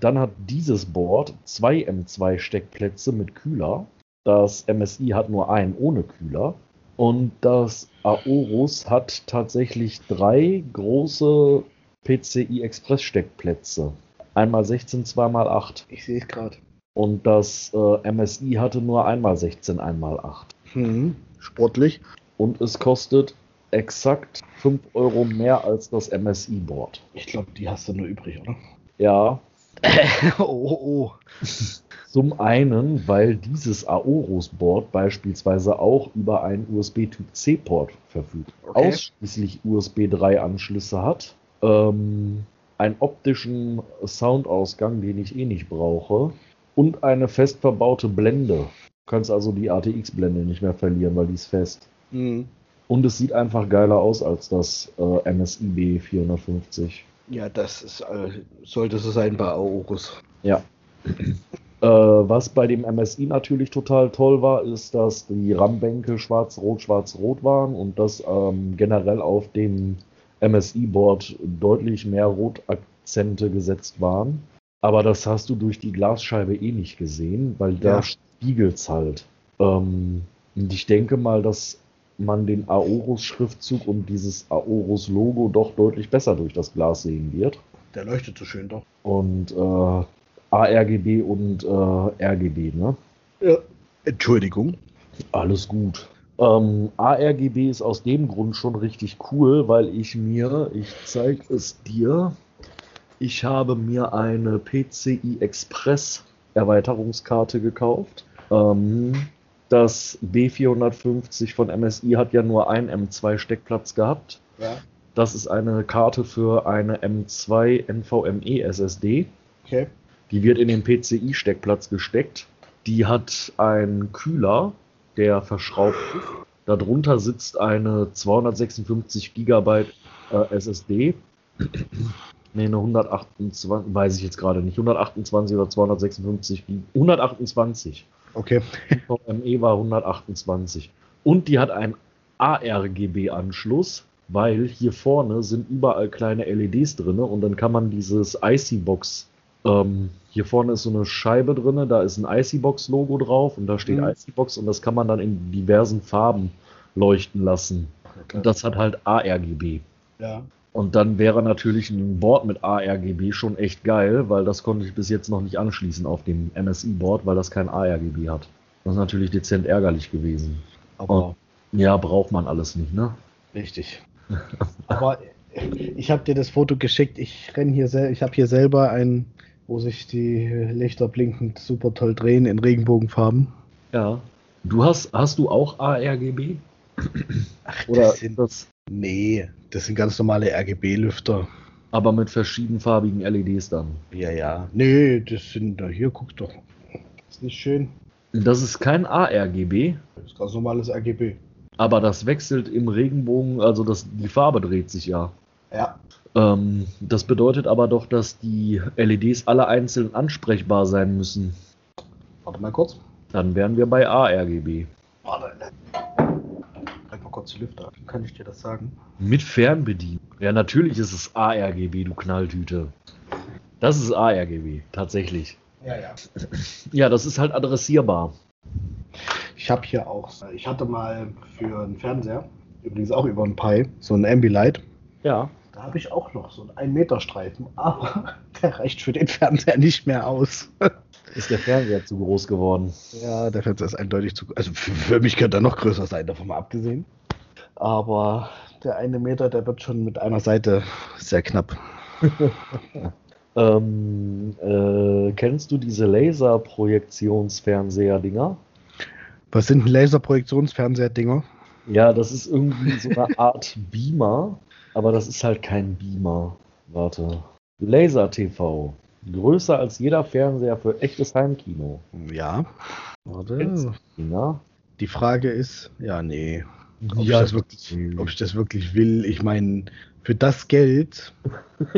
Speaker 2: Dann hat dieses Board zwei M2-Steckplätze mit Kühler. Das MSI hat nur einen ohne Kühler. Und das Aorus hat tatsächlich drei große PCI Express Steckplätze. Einmal 16, zweimal 8.
Speaker 1: Ich sehe es gerade.
Speaker 2: Und das äh, MSI hatte nur einmal 16, einmal 8.
Speaker 1: Hm, sportlich.
Speaker 2: Und es kostet exakt 5 Euro mehr als das MSI-Board.
Speaker 1: Ich glaube, die hast du nur übrig, oder?
Speaker 2: Ja. [LAUGHS]
Speaker 1: oh, oh, oh.
Speaker 2: Zum einen, weil dieses Aorus-Board beispielsweise auch über einen USB-Typ C-Port verfügt. Okay. Ausschließlich USB 3-Anschlüsse hat. Ähm, einen optischen Soundausgang, den ich eh nicht brauche. Und eine fest verbaute Blende. Du kannst also die ATX-Blende nicht mehr verlieren, weil die ist fest. Mhm. Und es sieht einfach geiler aus als das äh, MSIB 450.
Speaker 1: Ja, das ist, äh, sollte so sein bei Aorus.
Speaker 2: Ja. äh, was bei dem MSI natürlich total toll war, ist, dass die RAM-Bänke schwarz-rot, schwarz-rot waren und dass ähm, generell auf dem MSI-Board deutlich mehr Rotakzente gesetzt waren. Aber das hast du durch die Glasscheibe eh nicht gesehen, weil da ja. spiegelt es halt. Ähm, und ich denke mal, dass man den Aorus-Schriftzug und dieses Aorus-Logo doch deutlich besser durch das Glas sehen wird.
Speaker 1: Der leuchtet so schön doch.
Speaker 2: Und äh, ARGB und äh, RGB, ne?
Speaker 1: Ja. Entschuldigung.
Speaker 2: Alles gut. Ähm, ARGB ist aus dem Grund schon richtig cool, weil ich mir, ich zeige es dir, ich habe mir eine PCI Express Erweiterungskarte gekauft. Ähm, das B450 von MSI hat ja nur einen M2-Steckplatz gehabt. Ja. Das ist eine Karte für eine M2 NVMe SSD.
Speaker 1: Okay.
Speaker 2: Die wird in den PCI-Steckplatz gesteckt. Die hat einen Kühler, der verschraubt ist. Darunter sitzt eine 256 GB äh, SSD. Ne, eine 128, weiß ich jetzt gerade nicht. 128 oder 256, 128.
Speaker 1: Okay.
Speaker 2: VME war 128. Und die hat einen ARGB-Anschluss, weil hier vorne sind überall kleine LEDs drin und dann kann man dieses IC-Box, ähm, hier vorne ist so eine Scheibe drin, da ist ein IC-Box-Logo drauf und da steht mhm. IC-Box und das kann man dann in diversen Farben leuchten lassen. Okay. Und das hat halt ARGB.
Speaker 1: Ja.
Speaker 2: Und dann wäre natürlich ein Board mit ARGB schon echt geil, weil das konnte ich bis jetzt noch nicht anschließen auf dem MSI-Board, weil das kein ARGB hat. Das ist natürlich dezent ärgerlich gewesen.
Speaker 1: Aber
Speaker 2: Und, ja, braucht man alles nicht, ne?
Speaker 1: Richtig. [LAUGHS] Aber ich habe dir das Foto geschickt. Ich renn hier ich habe hier selber ein, wo sich die Lichter blinkend super toll drehen in Regenbogenfarben.
Speaker 2: Ja. Du hast, hast du auch ARGB?
Speaker 1: Ach, Oder das sind das Nee, das sind ganz normale RGB-Lüfter.
Speaker 2: Aber mit verschiedenfarbigen LEDs dann.
Speaker 1: Ja, ja. Nee, das sind da hier, guck doch. Ist nicht schön.
Speaker 2: Das ist kein ARGB.
Speaker 1: Das ist ganz normales RGB.
Speaker 2: Aber das wechselt im Regenbogen, also das, die Farbe dreht sich ja.
Speaker 1: Ja.
Speaker 2: Ähm, das bedeutet aber doch, dass die LEDs alle einzeln ansprechbar sein müssen.
Speaker 1: Warte mal kurz.
Speaker 2: Dann wären wir bei ARGB.
Speaker 1: Warte die Lüfter. Kann ich dir das sagen?
Speaker 2: Mit Fernbedienung. Ja, natürlich ist es ARGB, du Knalltüte. Das ist ARGB, tatsächlich.
Speaker 1: Ja, ja.
Speaker 2: Ja, das ist halt adressierbar.
Speaker 1: Ich habe hier auch, ich hatte mal für einen Fernseher, übrigens auch über einen Pi, so ein Ambilight.
Speaker 2: Ja.
Speaker 1: Da habe ich auch noch so einen 1-Meter-Streifen, [LAUGHS] aber der reicht für den Fernseher nicht mehr aus. [LAUGHS]
Speaker 2: Ist der Fernseher zu groß geworden?
Speaker 1: Ja, der Fernseher ist eindeutig zu groß. Also für, für mich könnte er noch größer sein, davon mal abgesehen. Aber der eine Meter, der wird schon mit einer Seite sehr knapp. [LAUGHS]
Speaker 2: ähm, äh, kennst du diese Laserprojektionsfernseher-Dinger?
Speaker 1: Was sind Laserprojektionsfernseher-Dinger?
Speaker 2: Ja, das ist irgendwie so eine [LAUGHS] Art Beamer, aber das ist halt kein Beamer. Warte. Laser TV. Größer als jeder Fernseher für echtes Heimkino.
Speaker 1: Ja. Warte. Die Frage ist, ja, nee. Ob,
Speaker 2: Ja,
Speaker 1: ich, das wirklich, ob ich das wirklich will. Ich meine, für das Geld, [LAUGHS]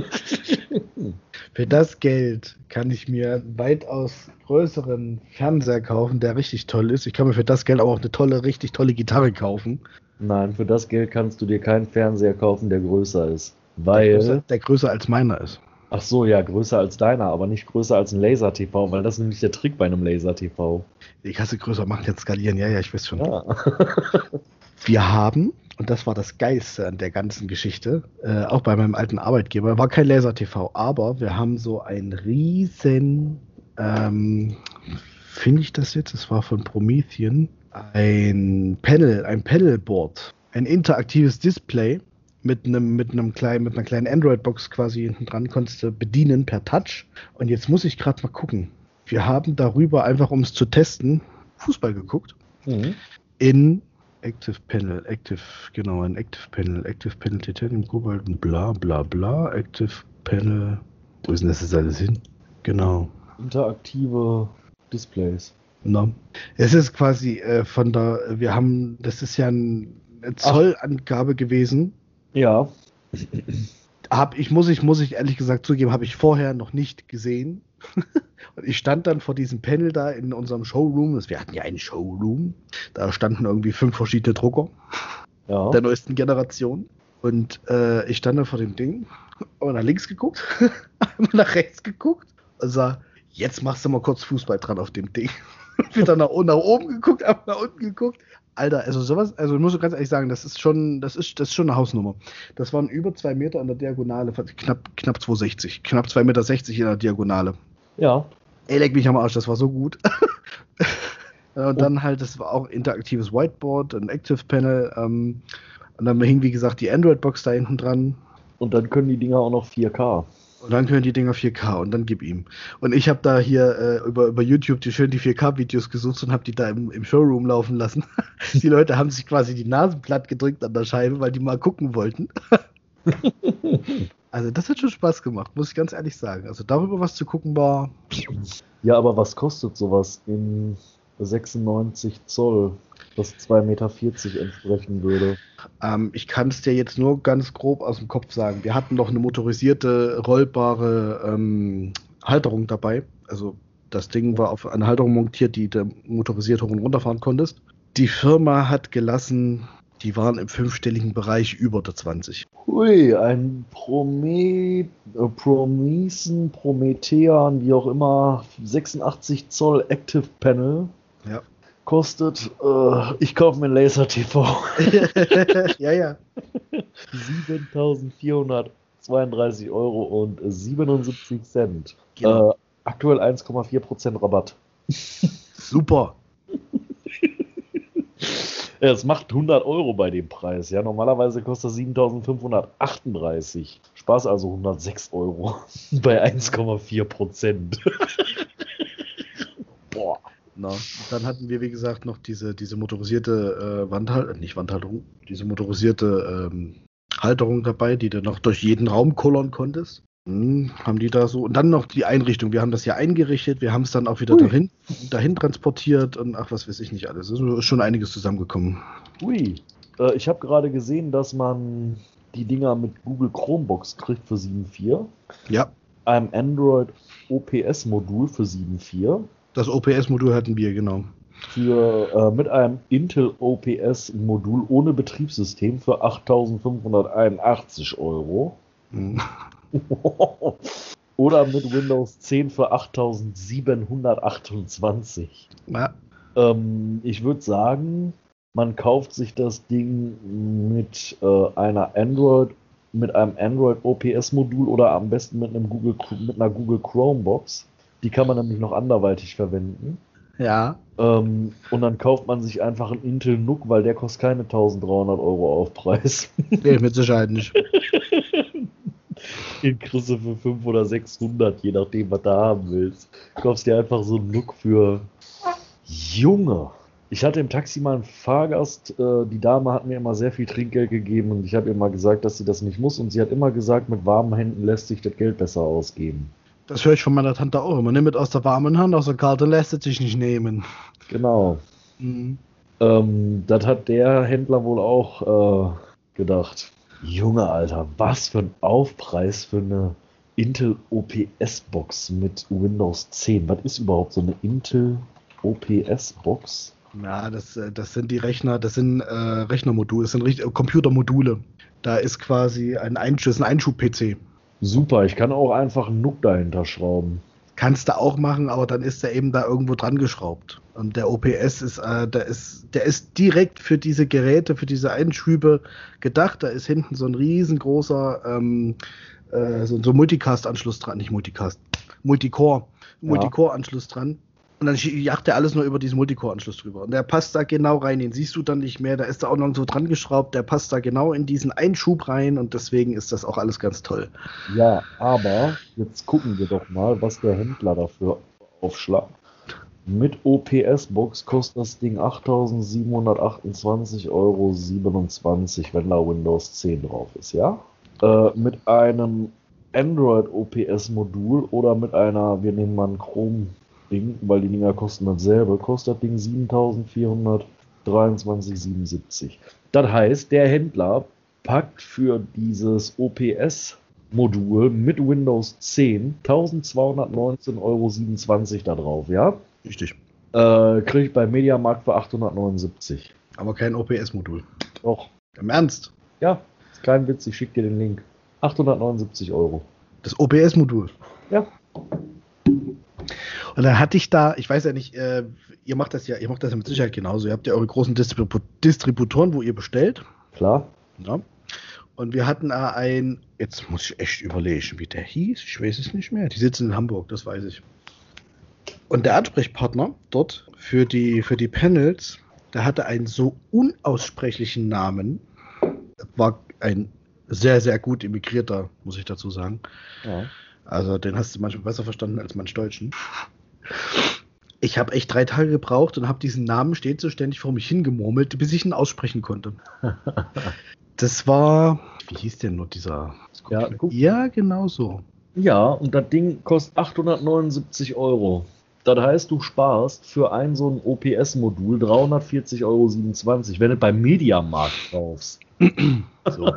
Speaker 1: für das Geld kann ich mir einen weitaus größeren Fernseher kaufen, der richtig toll ist. Ich kann mir für das Geld aber auch eine tolle, richtig tolle Gitarre kaufen.
Speaker 2: Nein, für das Geld kannst du dir keinen Fernseher kaufen, der größer ist.
Speaker 1: Der
Speaker 2: Weil.
Speaker 1: größer, der größer als meiner ist.
Speaker 2: Ach so, ja, größer als deiner, aber nicht größer als ein Laser-TV, weil das ist nämlich der Trick bei einem Laser-TV.
Speaker 1: Ich hasse größer machen, jetzt skalieren. Ja, ja, ich weiß schon.
Speaker 2: Ja. [LAUGHS]
Speaker 1: Wir haben, und das war das Geilste an der ganzen Geschichte, äh, auch bei meinem alten Arbeitgeber, war kein Laser-TV, aber wir haben so ein riesen, ähm, finde ich das jetzt, es war von Promethean, ein Panel, ein Panelboard, ein interaktives Display mit einem, mit einem kleinen, mit einer kleinen Android-Box quasi hinten dran, konntest du bedienen per Touch. Und jetzt muss ich gerade mal gucken. Wir haben darüber, einfach um es zu testen, Fußball geguckt
Speaker 2: Mhm.
Speaker 1: in Active Panel, Active, genau, ein Active Panel, Active Panel Titanium, Kobalt, und bla bla bla, Active Panel, wo ist denn das jetzt alles hin? Genau.
Speaker 2: Interaktive Displays.
Speaker 1: Na. Es ist quasi äh, von der, wir haben, das ist ja ein, eine Zollangabe gewesen.
Speaker 2: Ja.
Speaker 1: Hab ich, muss ich, muss ich ehrlich gesagt zugeben, habe ich vorher noch nicht gesehen. [LAUGHS] Und ich stand dann vor diesem Panel da in unserem Showroom. Wir hatten ja einen Showroom. Da standen irgendwie fünf verschiedene Drucker.
Speaker 2: Ja.
Speaker 1: der neuesten Generation. Und äh, ich stand da vor dem Ding und nach links geguckt, [LAUGHS] einmal nach rechts geguckt und sah, jetzt machst du mal kurz Fußball dran auf dem Ding. [LAUGHS] Wieder nach, nach oben geguckt, [LAUGHS] einmal nach unten geguckt. Alter, also sowas, also ich muss ganz ehrlich sagen, das ist schon, das ist, das ist schon eine Hausnummer. Das waren über zwei Meter an der Diagonale, knapp, knapp 260, knapp 2,60 Meter in der Diagonale.
Speaker 2: ja.
Speaker 1: Ey, leck mich am Arsch, das war so gut. [LAUGHS] und dann halt, das war auch interaktives Whiteboard, ein Active Panel. Ähm, und dann hing, wie gesagt, die Android-Box da hinten dran.
Speaker 2: Und dann können die Dinger auch noch 4K.
Speaker 1: Und dann können die Dinger 4K und dann gib ihm. Und ich habe da hier äh, über, über YouTube die schön die 4K-Videos gesucht und habe die da im, im Showroom laufen lassen. [LAUGHS] die Leute haben sich quasi die Nasen platt gedrückt an der Scheibe, weil die mal gucken wollten. [LAUGHS] also das hat schon Spaß gemacht, muss ich ganz ehrlich sagen. Also darüber was zu gucken war,
Speaker 2: Ja, aber was kostet sowas in 96 Zoll, das 2,40 Meter entsprechen würde?
Speaker 1: Ähm, ich kann es dir jetzt nur ganz grob aus dem Kopf sagen. Wir hatten noch eine motorisierte, rollbare ähm, Halterung dabei. Also das Ding war auf eine Halterung montiert, die du motorisiert hoch und runter fahren konntest. Die Firma hat gelassen, die waren im fünfstelligen Bereich über der 20.
Speaker 2: Hui, ein Prome äh, Promisen, Promethean, wie auch immer, 86 Zoll Active Panel
Speaker 1: Ja.
Speaker 2: kostet, äh, ich kaufe mir ein Laser TV, [LAUGHS] [LAUGHS]
Speaker 1: ja, ja.
Speaker 2: 7.432 Euro und 77 Cent.
Speaker 1: Genau.
Speaker 2: Äh, aktuell 1,4% Rabatt.
Speaker 1: Super.
Speaker 2: Ja, Es macht 100 Euro bei dem Preis. Ja, normalerweise kostet das 7.538. Spaß also 106 Euro [LAUGHS] bei 1,4 Prozent. [LAUGHS] Boah.
Speaker 1: Na, dann hatten wir, wie gesagt, noch diese, diese motorisierte äh, Wandhalterung, nicht Wandhalterung, diese motorisierte ähm, Halterung dabei, die du noch durch jeden Raum kollern konntest. Hm, haben die da so. Und dann noch die Einrichtung. Wir haben das ja eingerichtet, wir haben es dann auch wieder
Speaker 2: Ui.
Speaker 1: dahin, dahin transportiert und ach, was weiß ich nicht alles. Es ist schon einiges zusammengekommen.
Speaker 2: Ui. Äh, ich habe gerade gesehen, dass man die Dinger mit Google Chromebox kriegt für 7.4,
Speaker 1: Ja,
Speaker 2: einem Android OPS-Modul für 7.4,
Speaker 1: das OPS-Modul hatten wir, genau.
Speaker 2: für, äh, mit einem Intel OPS-Modul ohne Betriebssystem für 8.581 Euro. [LAUGHS] Oder mit Windows 10 für 8728.
Speaker 1: Ja,
Speaker 2: Ähm, ich würde sagen, man kauft sich das Ding mit äh, einer Android, mit einem Android OPS-Modul oder am besten mit einem Google, mit einer Google Chromebox. Die kann man nämlich noch anderweitig verwenden.
Speaker 1: ja.
Speaker 2: Ähm, und dann kauft man sich einfach einen Intel NUC, weil der kostet keine 1300 Euro Aufpreis.
Speaker 1: Nee, mit Sicherheit nicht. [LAUGHS]
Speaker 2: Den kriegst du für 500 oder 600, je nachdem, was du haben willst. Du kaufst dir einfach so einen Look für Junge. Ich hatte im Taxi mal einen Fahrgast, äh, die Dame hat mir immer sehr viel Trinkgeld gegeben und ich habe ihr mal gesagt, dass sie das nicht muss und sie hat immer gesagt, mit warmen Händen lässt sich das Geld besser ausgeben.
Speaker 1: Das höre ich von meiner Tante auch immer. Nimm mit aus der warmen Hand, aus der kalten lässt es sich nicht nehmen.
Speaker 2: Genau.
Speaker 1: Mhm.
Speaker 2: Ähm, das hat der Händler wohl auch äh, gedacht. Junge Alter, was für ein Aufpreis für eine Intel OPS-Box mit Windows 10. Was ist überhaupt so eine Intel OPS-Box?
Speaker 1: Ja, das, äh, das sind die Rechner, das sind äh, Rechnermodule, das sind Richt- Computermodule. Da ist quasi ein, Einschub, ein Einschub-PC.
Speaker 2: Super, ich kann auch einfach einen NUC dahinter schrauben.
Speaker 1: Kannst du auch machen, aber dann ist er eben da irgendwo dran geschraubt. Und der OPS ist, äh, der ist, der ist direkt für diese Geräte, für diese Einschübe gedacht. Da ist hinten so ein riesengroßer, ähm, äh, so, so Multicast-Anschluss dran, nicht Multicast, Multicore. Multicore-Anschluss dran. Und dann jagt er alles nur über diesen Multicore-Anschluss drüber. Und der passt da genau rein, den siehst du dann nicht mehr. Da ist da auch noch so dran geschraubt, der passt da genau in diesen Einschub rein und deswegen ist das auch alles ganz toll.
Speaker 2: Ja, aber jetzt gucken wir doch mal, was der Händler dafür aufschlagt. Mit OPS-Box kostet das Ding 8.728,27 Euro, wenn da Windows 10 drauf ist, ja? Äh, mit einem Android OPS-Modul oder mit einer, wir nehmen mal ein Chrome-Ding, weil die Dinger kosten dasselbe, kostet das Ding 7.423,77. Das heißt, der Händler packt für dieses OPS-Modul mit Windows 10 1219,27 Euro da drauf, ja?
Speaker 1: Richtig.
Speaker 2: Äh, Kriege ich bei Mediamarkt für 879.
Speaker 1: Aber kein OPS-Modul.
Speaker 2: Doch.
Speaker 1: Im Ernst?
Speaker 2: Ja, ist kein Witz, ich schicke dir den Link. 879 Euro.
Speaker 1: Das OBS-Modul.
Speaker 2: Ja.
Speaker 1: Und dann hatte ich da, ich weiß ja nicht, äh, ihr macht das ja, ihr macht das ja mit Sicherheit genauso. Ihr habt ja eure großen Distribu Distributoren, wo ihr bestellt.
Speaker 2: Klar.
Speaker 1: Ja. Und wir hatten da ein, jetzt muss ich echt überlegen, wie der hieß. Ich weiß es nicht mehr. Die sitzen in Hamburg, das weiß ich. Und der Ansprechpartner dort für die, für die Panels, der hatte einen so unaussprechlichen Namen. War ein sehr, sehr gut emigrierter, muss ich dazu sagen.
Speaker 2: Ja.
Speaker 1: Also den hast du manchmal besser verstanden als manch Deutschen. Ich habe echt drei Tage gebraucht und habe diesen Namen stets so ständig vor mich hingemurmelt, bis ich ihn aussprechen konnte. [LAUGHS] Das war, wie hieß denn nur dieser?
Speaker 2: Ja,
Speaker 1: ja genau so.
Speaker 2: Ja, und das Ding kostet 879 Euro. Das heißt, du sparst für ein so ein OPS-Modul 340,27 Euro, wenn du beim Mediamarkt kaufst. [CLEARS THROAT]
Speaker 1: so.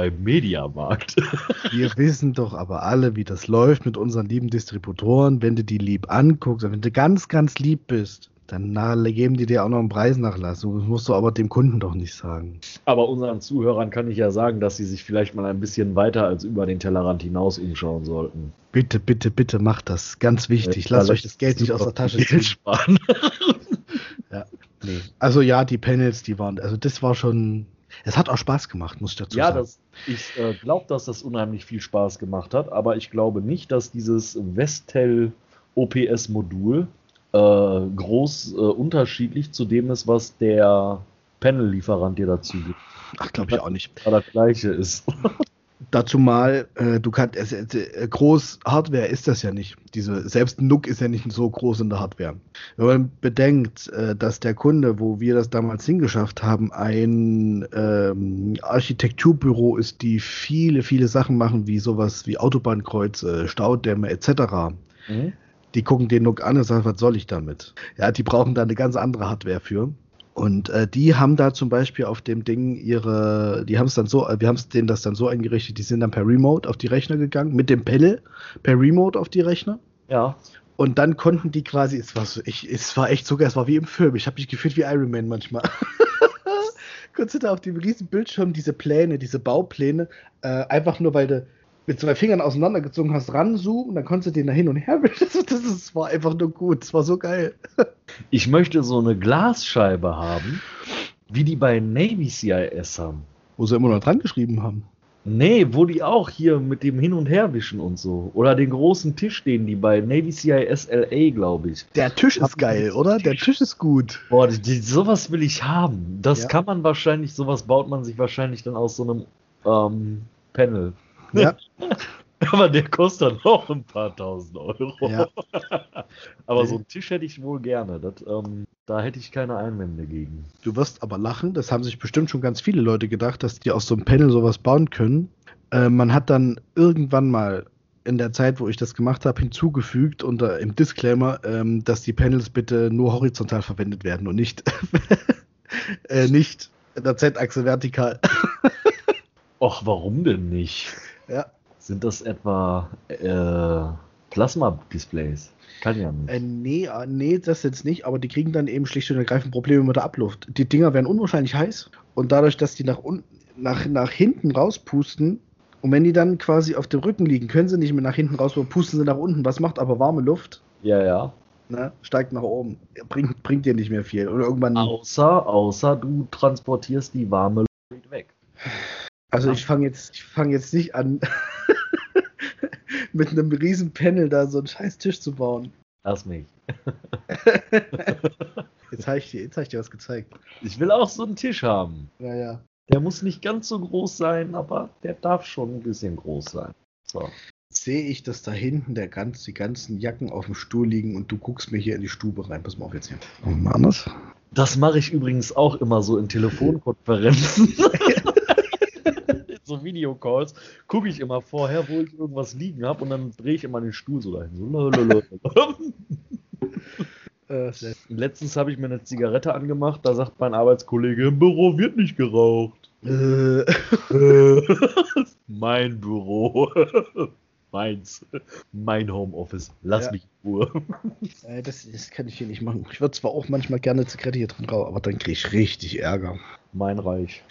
Speaker 2: Beim Mediamarkt. [LAUGHS]
Speaker 1: Wir wissen doch aber alle, wie das läuft mit unseren lieben Distributoren. Wenn du die lieb anguckst, wenn du ganz, ganz lieb bist, dann geben die dir auch noch einen Preisnachlass. Das musst du aber dem Kunden doch nicht sagen.
Speaker 2: Aber unseren Zuhörern kann ich ja sagen, dass sie sich vielleicht mal ein bisschen weiter als über den Tellerrand hinaus umschauen sollten.
Speaker 1: Bitte, bitte, bitte macht das. Ganz wichtig. Lasst euch das Geld nicht aus der Tasche ziehen.
Speaker 2: Sparen. [LAUGHS]
Speaker 1: Nee. Also ja, die Panels, die waren, also das war schon, es hat auch Spaß gemacht, muss ich dazu
Speaker 2: Ja,
Speaker 1: sagen.
Speaker 2: das, ich äh, glaube, dass das unheimlich viel Spaß gemacht hat, aber ich glaube nicht, dass dieses Vestel OPS-Modul äh, groß äh, unterschiedlich zu dem ist, was der Panel-Lieferant dir dazu gibt.
Speaker 1: Ach, glaube ich auch nicht.
Speaker 2: Da das gleiche ist. [LAUGHS]
Speaker 1: Dazu mal, äh, du kannst, äh, groß Hardware ist das ja nicht. Diese, selbst NUC ist ja nicht so groß in der Hardware. Wenn man bedenkt, äh, dass der Kunde, wo wir das damals hingeschafft haben, ein ähm, Architekturbüro ist, die viele, viele Sachen machen, wie sowas wie Autobahnkreuze, Staudämme etc.
Speaker 2: Mhm.
Speaker 1: Die gucken den NUC an und sagen, was soll ich damit? Ja, die brauchen da eine ganz andere Hardware für. Und äh, die haben da zum Beispiel auf dem Ding ihre, die haben es dann so, äh, wir haben es denen das dann so eingerichtet, die sind dann per Remote auf die Rechner gegangen, mit dem Panel per Remote auf die Rechner.
Speaker 2: Ja.
Speaker 1: Und dann konnten die quasi, es war, so, ich, es war echt sogar, es war wie im Film. Ich habe mich gefühlt wie Iron Man manchmal. Konntest du da auf dem riesen Bildschirm diese Pläne, diese Baupläne, äh, einfach nur weil du mit zwei Fingern auseinandergezogen hast, ranzoomen, dann konntest du den da hin und her. [LAUGHS] Das, das, das war einfach nur gut. Es war so geil. [LAUGHS]
Speaker 2: Ich möchte so eine Glasscheibe haben, wie die bei Navy CIS haben.
Speaker 1: Wo sie immer noch dran geschrieben haben.
Speaker 2: Nee, wo die auch hier mit dem Hin- und Herwischen und so. Oder den großen Tisch, den die bei Navy CIS LA, glaube ich.
Speaker 1: Der Tisch ist geil, oder? Der Tisch ist gut.
Speaker 2: Boah, die, die, sowas will ich haben. Das
Speaker 1: Ja.
Speaker 2: kann man wahrscheinlich, sowas baut man sich wahrscheinlich dann aus so einem ähm, Panel.
Speaker 1: Ja. [LAUGHS]
Speaker 2: Aber der kostet dann auch ein paar tausend Euro.
Speaker 1: Ja. [LAUGHS]
Speaker 2: aber so einen Tisch hätte ich wohl gerne. Das, ähm, da hätte ich keine Einwände gegen.
Speaker 1: Du wirst aber lachen, das haben sich bestimmt schon ganz viele Leute gedacht, dass die aus so einem Panel sowas bauen können. Äh, man hat dann irgendwann mal in der Zeit, wo ich das gemacht habe, hinzugefügt unter im Disclaimer, ähm, dass die Panels bitte nur horizontal verwendet werden und nicht, [LAUGHS] äh, nicht in der Z-Achse vertikal.
Speaker 2: Och, warum denn nicht?
Speaker 1: Ja.
Speaker 2: Sind das etwa äh, Plasma-Displays? Kann ja nicht.
Speaker 1: Äh, nee, äh, nee, das jetzt nicht, aber die kriegen dann eben schlicht und ergreifend Probleme mit der Abluft. Die Dinger werden unwahrscheinlich heiß und dadurch, dass die nach, unten, nach, nach hinten rauspusten und wenn die dann quasi auf dem Rücken liegen, können sie nicht mehr nach hinten raus, pusten sie nach unten. Was macht aber warme Luft?
Speaker 2: Ja, ja.
Speaker 1: Ne? Steigt nach oben. Bringt, bringt dir nicht mehr viel. Und irgendwann.
Speaker 2: Außer, außer du transportierst die warme Luft weg.
Speaker 1: Also ich fange jetzt, ich fange jetzt nicht an, [LAUGHS] mit einem riesen Panel da so einen scheiß Tisch zu bauen.
Speaker 2: Lass mich. [LAUGHS]
Speaker 1: Jetzt habe ich, dir- jetzt hab ich dir was gezeigt.
Speaker 2: Ich will auch so einen Tisch haben.
Speaker 1: Ja, ja.
Speaker 2: Der muss nicht ganz so groß sein, aber der darf schon ein bisschen groß sein. So.
Speaker 1: Sehe ich, dass da hinten der ganz, die ganzen Jacken auf dem Stuhl liegen und du guckst mir hier in die Stube rein. Pass mal auf jetzt hier. Machen wir anders?
Speaker 2: Das mache ich übrigens auch immer so in Telefonkonferenzen. [LAUGHS] so Videocalls gucke ich immer vorher, wo ich irgendwas liegen habe und dann drehe ich immer den Stuhl so dahin. So. [LAUGHS]
Speaker 1: Äh,
Speaker 2: Letztens habe ich mir eine Zigarette angemacht, da sagt mein Arbeitskollege, im Büro wird nicht geraucht.
Speaker 1: äh, [LAUGHS]
Speaker 2: mein Büro. Meins. [LAUGHS] Mein Homeoffice. Lass
Speaker 1: Ja.
Speaker 2: mich in Ruhe. [LAUGHS]
Speaker 1: äh, das, das kann ich hier nicht machen. Ich würde zwar auch manchmal gerne Zigarette hier drin rauchen, aber dann kriege ich richtig Ärger.
Speaker 2: Mein Reich.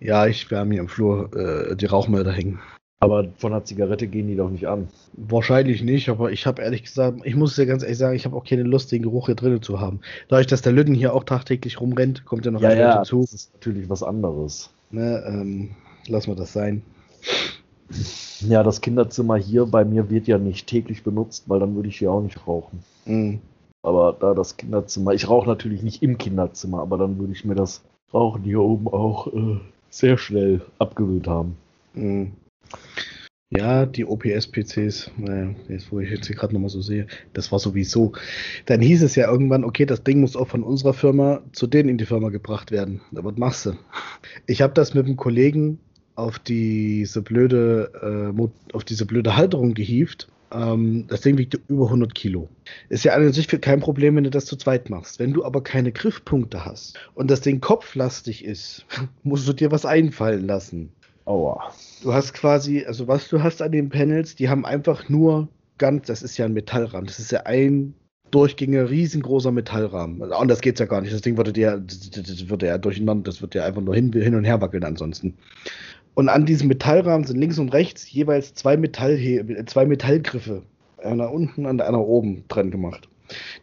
Speaker 1: Ja, ich wir haben hier im Flur äh, die Rauchmelder hängen.
Speaker 2: Aber von der Zigarette gehen die doch nicht an.
Speaker 1: Wahrscheinlich nicht, aber ich habe ehrlich gesagt, ich muss dir ganz ehrlich sagen, ich habe auch keine Lust, den Geruch hier drinnen zu haben. Dadurch, dass der Lütten hier auch tagtäglich rumrennt, kommt ja noch
Speaker 2: Ja,
Speaker 1: ein
Speaker 2: ja,
Speaker 1: dazu.
Speaker 2: das ist natürlich was anderes.
Speaker 1: Ne, ähm, lassen wir das sein.
Speaker 2: Ja, das Kinderzimmer hier bei mir wird ja nicht täglich benutzt, weil dann würde ich hier auch nicht rauchen.
Speaker 1: Mhm.
Speaker 2: Aber da das Kinderzimmer, ich rauche natürlich nicht im Kinderzimmer, aber dann würde ich mir das Rauchen hier oben auch äh, sehr schnell abgewöhnt haben.
Speaker 1: Mhm. Ja, die OPS-PCs, naja, jetzt wo ich jetzt hier gerade nochmal so sehe, das war sowieso. Dann hieß es ja irgendwann, okay, das Ding muss auch von unserer Firma zu denen in die Firma gebracht werden. Aber was machst du? Ich habe das mit einem Kollegen auf diese blöde, äh, auf diese blöde Halterung gehievt. Ähm, das Ding wiegt über 100 Kilo. Ist ja an und sich kein Problem, wenn du das zu zweit machst. Wenn du aber keine Griffpunkte hast und das Ding kopflastig ist, [LAUGHS] musst du dir was einfallen lassen.
Speaker 2: Aua.
Speaker 1: Du hast quasi, also was du hast an den Panels, die haben einfach nur ganz, das ist ja ein Metallrahmen, das ist ja ein durchgängiger, riesengroßer Metallrahmen. Also anders geht's ja gar nicht. Das Ding würde ja, das, das würde ja durcheinander, das wird ja einfach nur hin, hin und her wackeln ansonsten. Und an diesem Metallrahmen sind links und rechts jeweils zwei, Metallhe zwei Metallgriffe. Einer unten und einer oben dran gemacht.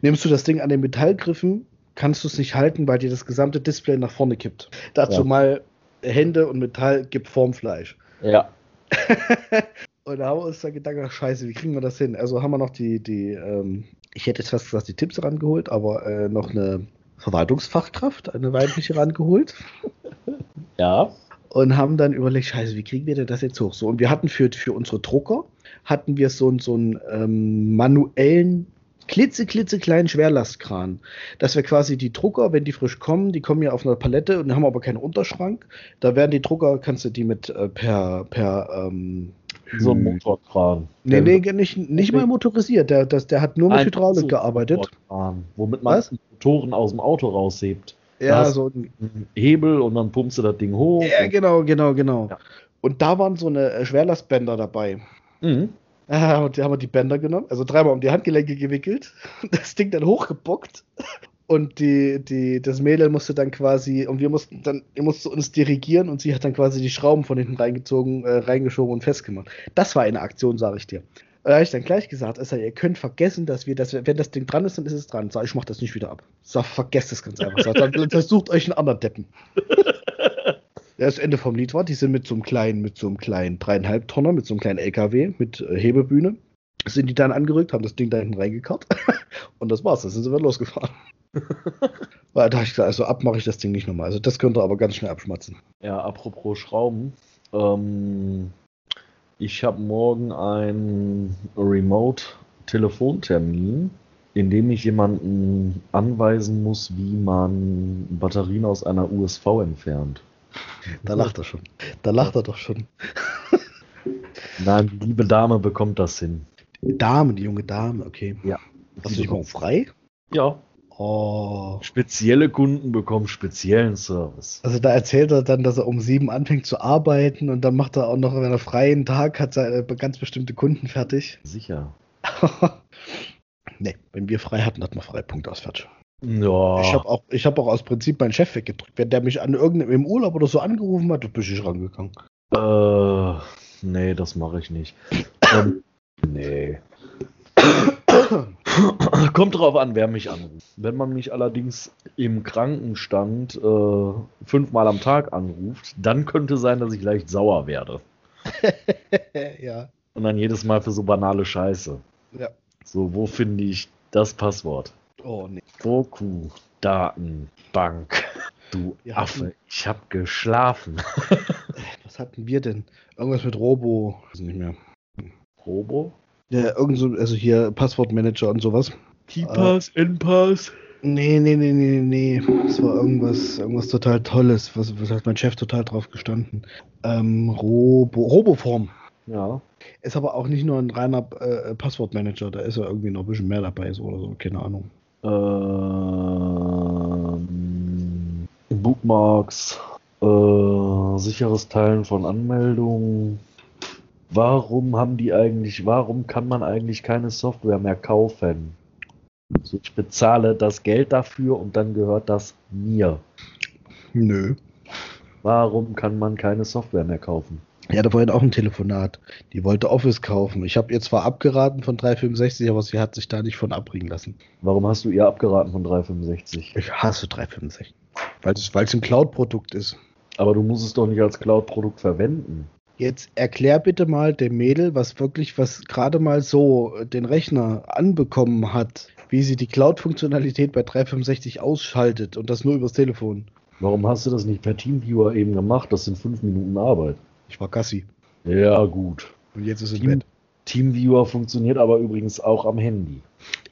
Speaker 1: Nimmst du das Ding an den Metallgriffen, kannst du es nicht halten, weil dir das gesamte Display nach vorne kippt. Dazu
Speaker 2: Ja.
Speaker 1: mal Hände und Metall gibt Formfleisch.
Speaker 2: Ja. [LAUGHS]
Speaker 1: Und da haben wir uns dann gedacht, ach, scheiße, wie kriegen wir das hin? Also haben wir noch die, die ähm, ich hätte jetzt fast gesagt, die Tipps rangeholt, aber äh, noch eine Verwaltungsfachkraft, eine weibliche rangeholt [LAUGHS]
Speaker 2: Ja.
Speaker 1: Und haben dann überlegt, scheiße, wie kriegen wir denn das jetzt hoch? So, und wir hatten für, für unsere Drucker, hatten wir so, einen- so einen ähm, manuellen, klitze, klitze kleinen Schwerlastkran, dass wir quasi die Drucker, wenn die frisch kommen, die kommen ja auf einer Palette und haben aber keinen Unterschrank. Da werden die Drucker, kannst du die mit äh, per, per ähm,
Speaker 2: So ein Motorkran.
Speaker 1: Nee, nee, nicht, nicht mal motorisiert. Der, das, der hat nur mit
Speaker 2: Ein
Speaker 1: Hydraulik gearbeitet.
Speaker 2: Motorkran, womit man
Speaker 1: Was?
Speaker 2: Motoren aus dem Auto raushebt.
Speaker 1: Ja, so ein,
Speaker 2: Hebel und dann pumpst du das Ding hoch.
Speaker 1: ja, genau, genau, genau.
Speaker 2: Ja.
Speaker 1: Und da waren so eine äh, Schwerlastbänder dabei.
Speaker 2: Mhm.
Speaker 1: Ah, [LAUGHS] und die haben wir die Bänder genommen, also dreimal um die Handgelenke gewickelt, [LAUGHS] das Ding dann hochgebockt und die, die, das Mädel musste dann quasi, und wir mussten dann, ihr musste uns dirigieren und sie hat dann quasi die Schrauben von hinten reingezogen, äh, reingeschoben und festgemacht. Das war eine Aktion, sage ich dir. Da habe ich dann gleich gesagt, also, ihr könnt vergessen, dass wir das, wenn das Ding dran ist, dann ist es dran. Sag, ich mach das nicht wieder ab. Sag, vergesst es ganz einfach. Sag, dann, dann sucht euch einen anderen Deppen. [LAUGHS] Ja, das Ende vom Lied war, die sind mit so einem kleinen, mit so einem kleinen dreieinhalb Tonner, mit so einem kleinen LKW, mit äh, Hebebühne, sind die dann angerückt, haben das Ding da hinten reingekarrt [LAUGHS] und das war's, dann sind sie wieder losgefahren. [LAUGHS] Weil da habe ich gesagt, also ab mache ich das Ding nicht nochmal. Also das könnte aber ganz schnell abschmatzen.
Speaker 2: Ja, apropos Schrauben. Ähm, ich habe morgen einen Remote-Telefontermin, in dem ich jemanden anweisen muss, wie man Batterien aus einer USV entfernt.
Speaker 1: Da lacht er schon. Da lacht er doch schon. [LAUGHS]
Speaker 2: Nein, die liebe Dame bekommt das hin.
Speaker 1: Die Dame, die junge Dame, okay.
Speaker 2: Ja.
Speaker 1: Hast du dich morgen frei?
Speaker 2: Ja.
Speaker 1: Oh.
Speaker 2: Spezielle Kunden bekommen speziellen Service.
Speaker 1: Also da erzählt er dann, dass er um sieben anfängt zu arbeiten und dann macht er auch noch, wenn er freien Tag hat, seine ganz bestimmte Kunden fertig.
Speaker 2: Sicher. [LAUGHS]
Speaker 1: nee, wenn wir frei hatten, hatten wir Freipunkt aus fertig.
Speaker 2: Ja.
Speaker 1: Ich habe auch, ich hab auch aus Prinzip meinen Chef weggedrückt. Wenn der mich an irgendeinem im Urlaub oder so angerufen hat, bin ich rangegangen.
Speaker 2: Äh, nee, das mache ich nicht. [COUGHS] ähm, nee. [COUGHS] [COUGHS] Kommt drauf an, wer mich anruft. Wenn man mich allerdings im Krankenstand äh, fünfmal am Tag anruft, dann könnte sein, dass ich leicht sauer werde. [LAUGHS]
Speaker 1: ja.
Speaker 2: Und dann jedes Mal für so banale Scheiße.
Speaker 1: Ja.
Speaker 2: So, wo finde ich das Passwort?
Speaker 1: Oh nee.
Speaker 2: Goku, Datenbank. Du
Speaker 1: Ja.
Speaker 2: Affe, ich hab geschlafen. [LAUGHS]
Speaker 1: Was hatten wir denn? Irgendwas mit Robo. Weiß nicht mehr.
Speaker 2: Robo?
Speaker 1: Ja, irgend so, also hier Passwortmanager und sowas.
Speaker 2: Keypass, Endpass.
Speaker 1: Nee, nee, nee, nee, nee. Es war irgendwas, irgendwas total Tolles. Was, was hat mein Chef total drauf gestanden? Ähm, Robo, Roboform.
Speaker 2: Ja.
Speaker 1: Ist aber auch nicht nur ein reiner äh, Passwortmanager, da ist ja irgendwie noch ein bisschen mehr dabei so oder so, keine Ahnung.
Speaker 2: Ähm, Bookmarks, äh, sicheres Teilen von Anmeldungen. Warum haben die eigentlich, warum kann man eigentlich keine Software mehr kaufen? Also ich bezahle das Geld dafür und dann gehört das mir.
Speaker 1: Nö.
Speaker 2: Warum kann man keine Software mehr kaufen?
Speaker 1: Ja, da vorhin auch ein Telefonat. Die wollte Office kaufen. Ich habe ihr zwar abgeraten von 365, aber sie hat sich da nicht von abbringen lassen.
Speaker 2: Warum hast du ihr abgeraten von 365?
Speaker 1: Ich hasse 365. Weil es, weil es ein Cloud-Produkt ist.
Speaker 2: Aber du musst es doch nicht als Cloud-Produkt verwenden.
Speaker 1: Jetzt erklär bitte mal dem Mädel, was wirklich, was gerade mal so den Rechner anbekommen hat, wie sie die Cloud-Funktionalität bei 365 ausschaltet und das nur übers Telefon.
Speaker 2: Warum hast du das nicht per Teamviewer eben gemacht? Das sind fünf Minuten Arbeit.
Speaker 1: Ich war Gassi.
Speaker 2: Ja, gut.
Speaker 1: Und jetzt ist es im
Speaker 2: Team,
Speaker 1: Bett.
Speaker 2: Teamviewer funktioniert aber übrigens auch am Handy.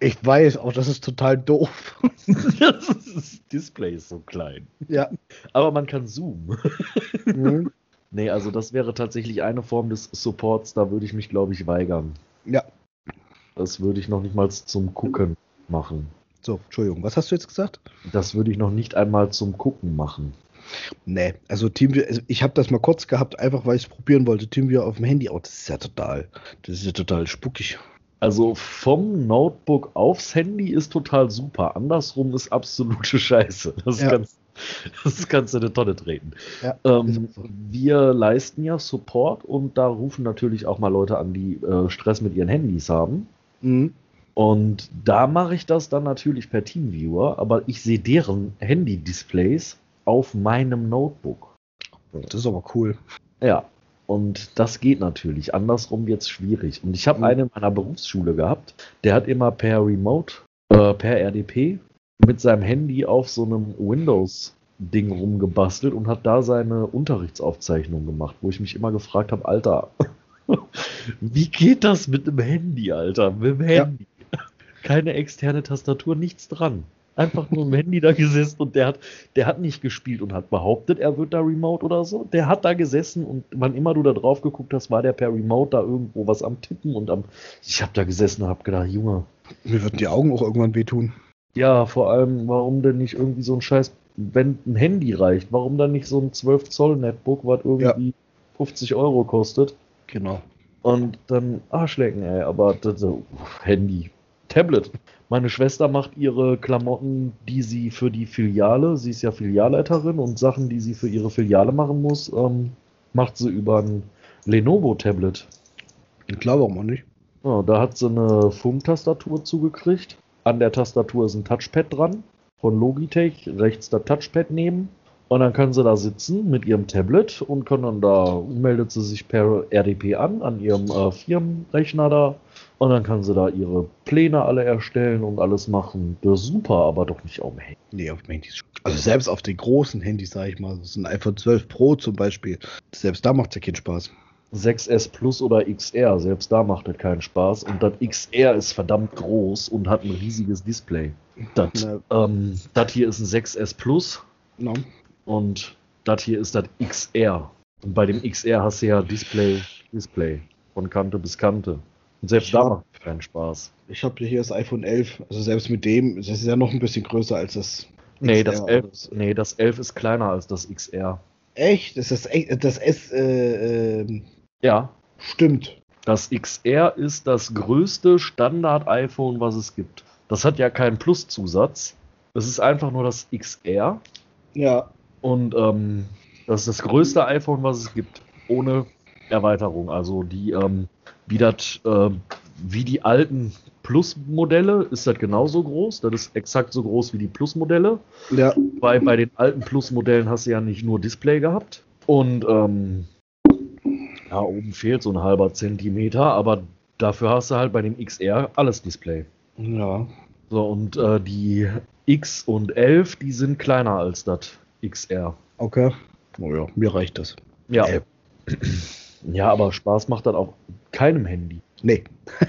Speaker 1: Ich weiß, auch das ist total doof. [LAUGHS]
Speaker 2: das Display ist so klein.
Speaker 1: ja.
Speaker 2: Aber man kann zoomen.
Speaker 1: Mhm.
Speaker 2: Nee, also das wäre tatsächlich eine Form des Supports, da würde ich mich, glaube ich, weigern.
Speaker 1: ja.
Speaker 2: Das würde ich noch nicht mal zum Gucken machen.
Speaker 1: So, Entschuldigung, was hast du jetzt gesagt?
Speaker 2: Das würde ich noch nicht einmal zum Gucken machen.
Speaker 1: Nee, also TeamViewer, also ich habe das mal kurz gehabt, einfach weil ich es probieren wollte. TeamViewer auf dem Handy, oh, das ist ja total, das ist ja total spuckig.
Speaker 2: Also vom Notebook aufs Handy ist total super. Andersrum ist absolute [LAUGHS] Scheiße. Das,
Speaker 1: Ja.
Speaker 2: kannst, [LAUGHS] das kannst du in eine Tonne treten.
Speaker 1: Ja,
Speaker 2: Ähm,
Speaker 1: so.
Speaker 2: wir leisten ja Support und da rufen natürlich auch mal Leute an, die äh, Stress mit ihren Handys haben.
Speaker 1: Mhm.
Speaker 2: Und da mache ich das dann natürlich per Teamviewer, aber ich sehe deren Handy-Displays auf meinem Notebook.
Speaker 1: Das ist aber cool.
Speaker 2: Ja, und das geht natürlich. Andersrum wird es schwierig. Und ich habe
Speaker 1: Mhm.
Speaker 2: einen in meiner Berufsschule gehabt, der hat immer per Remote, äh, per RDP mit seinem Handy auf so einem Windows-Ding rumgebastelt und hat da seine Unterrichtsaufzeichnung gemacht, wo ich mich immer gefragt habe, Alter, [LAUGHS] wie geht das mit dem Handy, Alter? Mit dem
Speaker 1: Ja.
Speaker 2: Handy. Keine externe Tastatur, nichts dran. Einfach nur im Handy da gesessen und der hat, der hat nicht gespielt und hat behauptet, er wird da remote oder so. Der hat da gesessen und wann immer du da drauf geguckt hast, war der per Remote da irgendwo was am Tippen und am. Ich habe da gesessen und habe gedacht, Junge,
Speaker 1: Mir würden die Augen auch irgendwann wehtun.
Speaker 2: Ja, vor allem, warum denn nicht irgendwie so ein Scheiß, wenn ein Handy reicht, warum dann nicht so ein 12 Zoll Netbook, was irgendwie 50 Euro kostet?
Speaker 1: Genau.
Speaker 2: Und dann Arschlecken, ey, aber das, so, Handy. Tablet. Meine Schwester macht ihre Klamotten, die sie für die Filiale, sie ist ja Filialleiterin und Sachen, die sie für ihre Filiale machen muss, ähm, macht sie über ein Lenovo-Tablet.
Speaker 1: Klar, warum auch nicht?
Speaker 2: Ja, da hat sie eine Funktastatur zugekriegt. An der Tastatur ist ein Touchpad dran. Von Logitech rechts das Touchpad nehmen. Und dann kann sie da sitzen mit ihrem Tablet und kann dann da, meldet sie sich per RDP an, an ihrem äh, Firmenrechner da. Und dann kann sie da ihre Pläne alle erstellen und alles machen. Das ist super, aber doch nicht auf dem Handy.
Speaker 1: Nee, auf dem Handys. schon. Also selbst auf den großen Handys, sage ich mal, ist ein iPhone 12 Pro zum Beispiel. Selbst da macht es ja keinen Spaß.
Speaker 2: 6S Plus oder XR. Selbst da macht das keinen Spaß. Und das XR ist verdammt groß und hat ein riesiges Display. Das ähm, das hier ist ein 6S Plus
Speaker 1: No.
Speaker 2: und das hier ist das XR. Und bei dem XR hast du ja Display, Display. Von Kante bis Kante. Und selbst
Speaker 1: Ich
Speaker 2: da
Speaker 1: hab-
Speaker 2: macht es keinen Spaß.
Speaker 1: Ich habe hier das iPhone 11. Also selbst mit dem, das ist ja noch ein bisschen größer als das.
Speaker 2: Nee,
Speaker 1: XR
Speaker 2: das
Speaker 1: oder
Speaker 2: 11,
Speaker 1: so.
Speaker 2: nee, das 11 ist kleiner als das XR.
Speaker 1: Echt? Das ist das, echt- das S, äh, ähm,
Speaker 2: Ja,
Speaker 1: stimmt.
Speaker 2: Das XR ist das größte Standard-iPhone, was es gibt. Das hat ja keinen Plus-Zusatz. Es ist einfach nur das XR.
Speaker 1: Ja.
Speaker 2: Und ähm, das ist das größte iPhone, was es gibt. Ohne Erweiterung. Also die, ähm, wie das, ähm, wie die alten Plus-Modelle ist das genauso groß. Das ist exakt so groß wie die Plus-Modelle.
Speaker 1: Ja.
Speaker 2: Bei, bei den alten Plus-Modellen hast du ja nicht nur Display gehabt. Und ähm, ja, oben fehlt so ein halber Zentimeter, aber dafür hast du halt bei dem XR alles Display.
Speaker 1: Ja.
Speaker 2: So, und äh, die X und 11, die sind kleiner als das XR.
Speaker 1: Okay. Oh ja, mir reicht das.
Speaker 2: Ja.
Speaker 1: Äh. [CLEARS THROAT]
Speaker 2: Ja, aber Spaß macht das auf keinem Handy.
Speaker 1: Nee. [LAUGHS]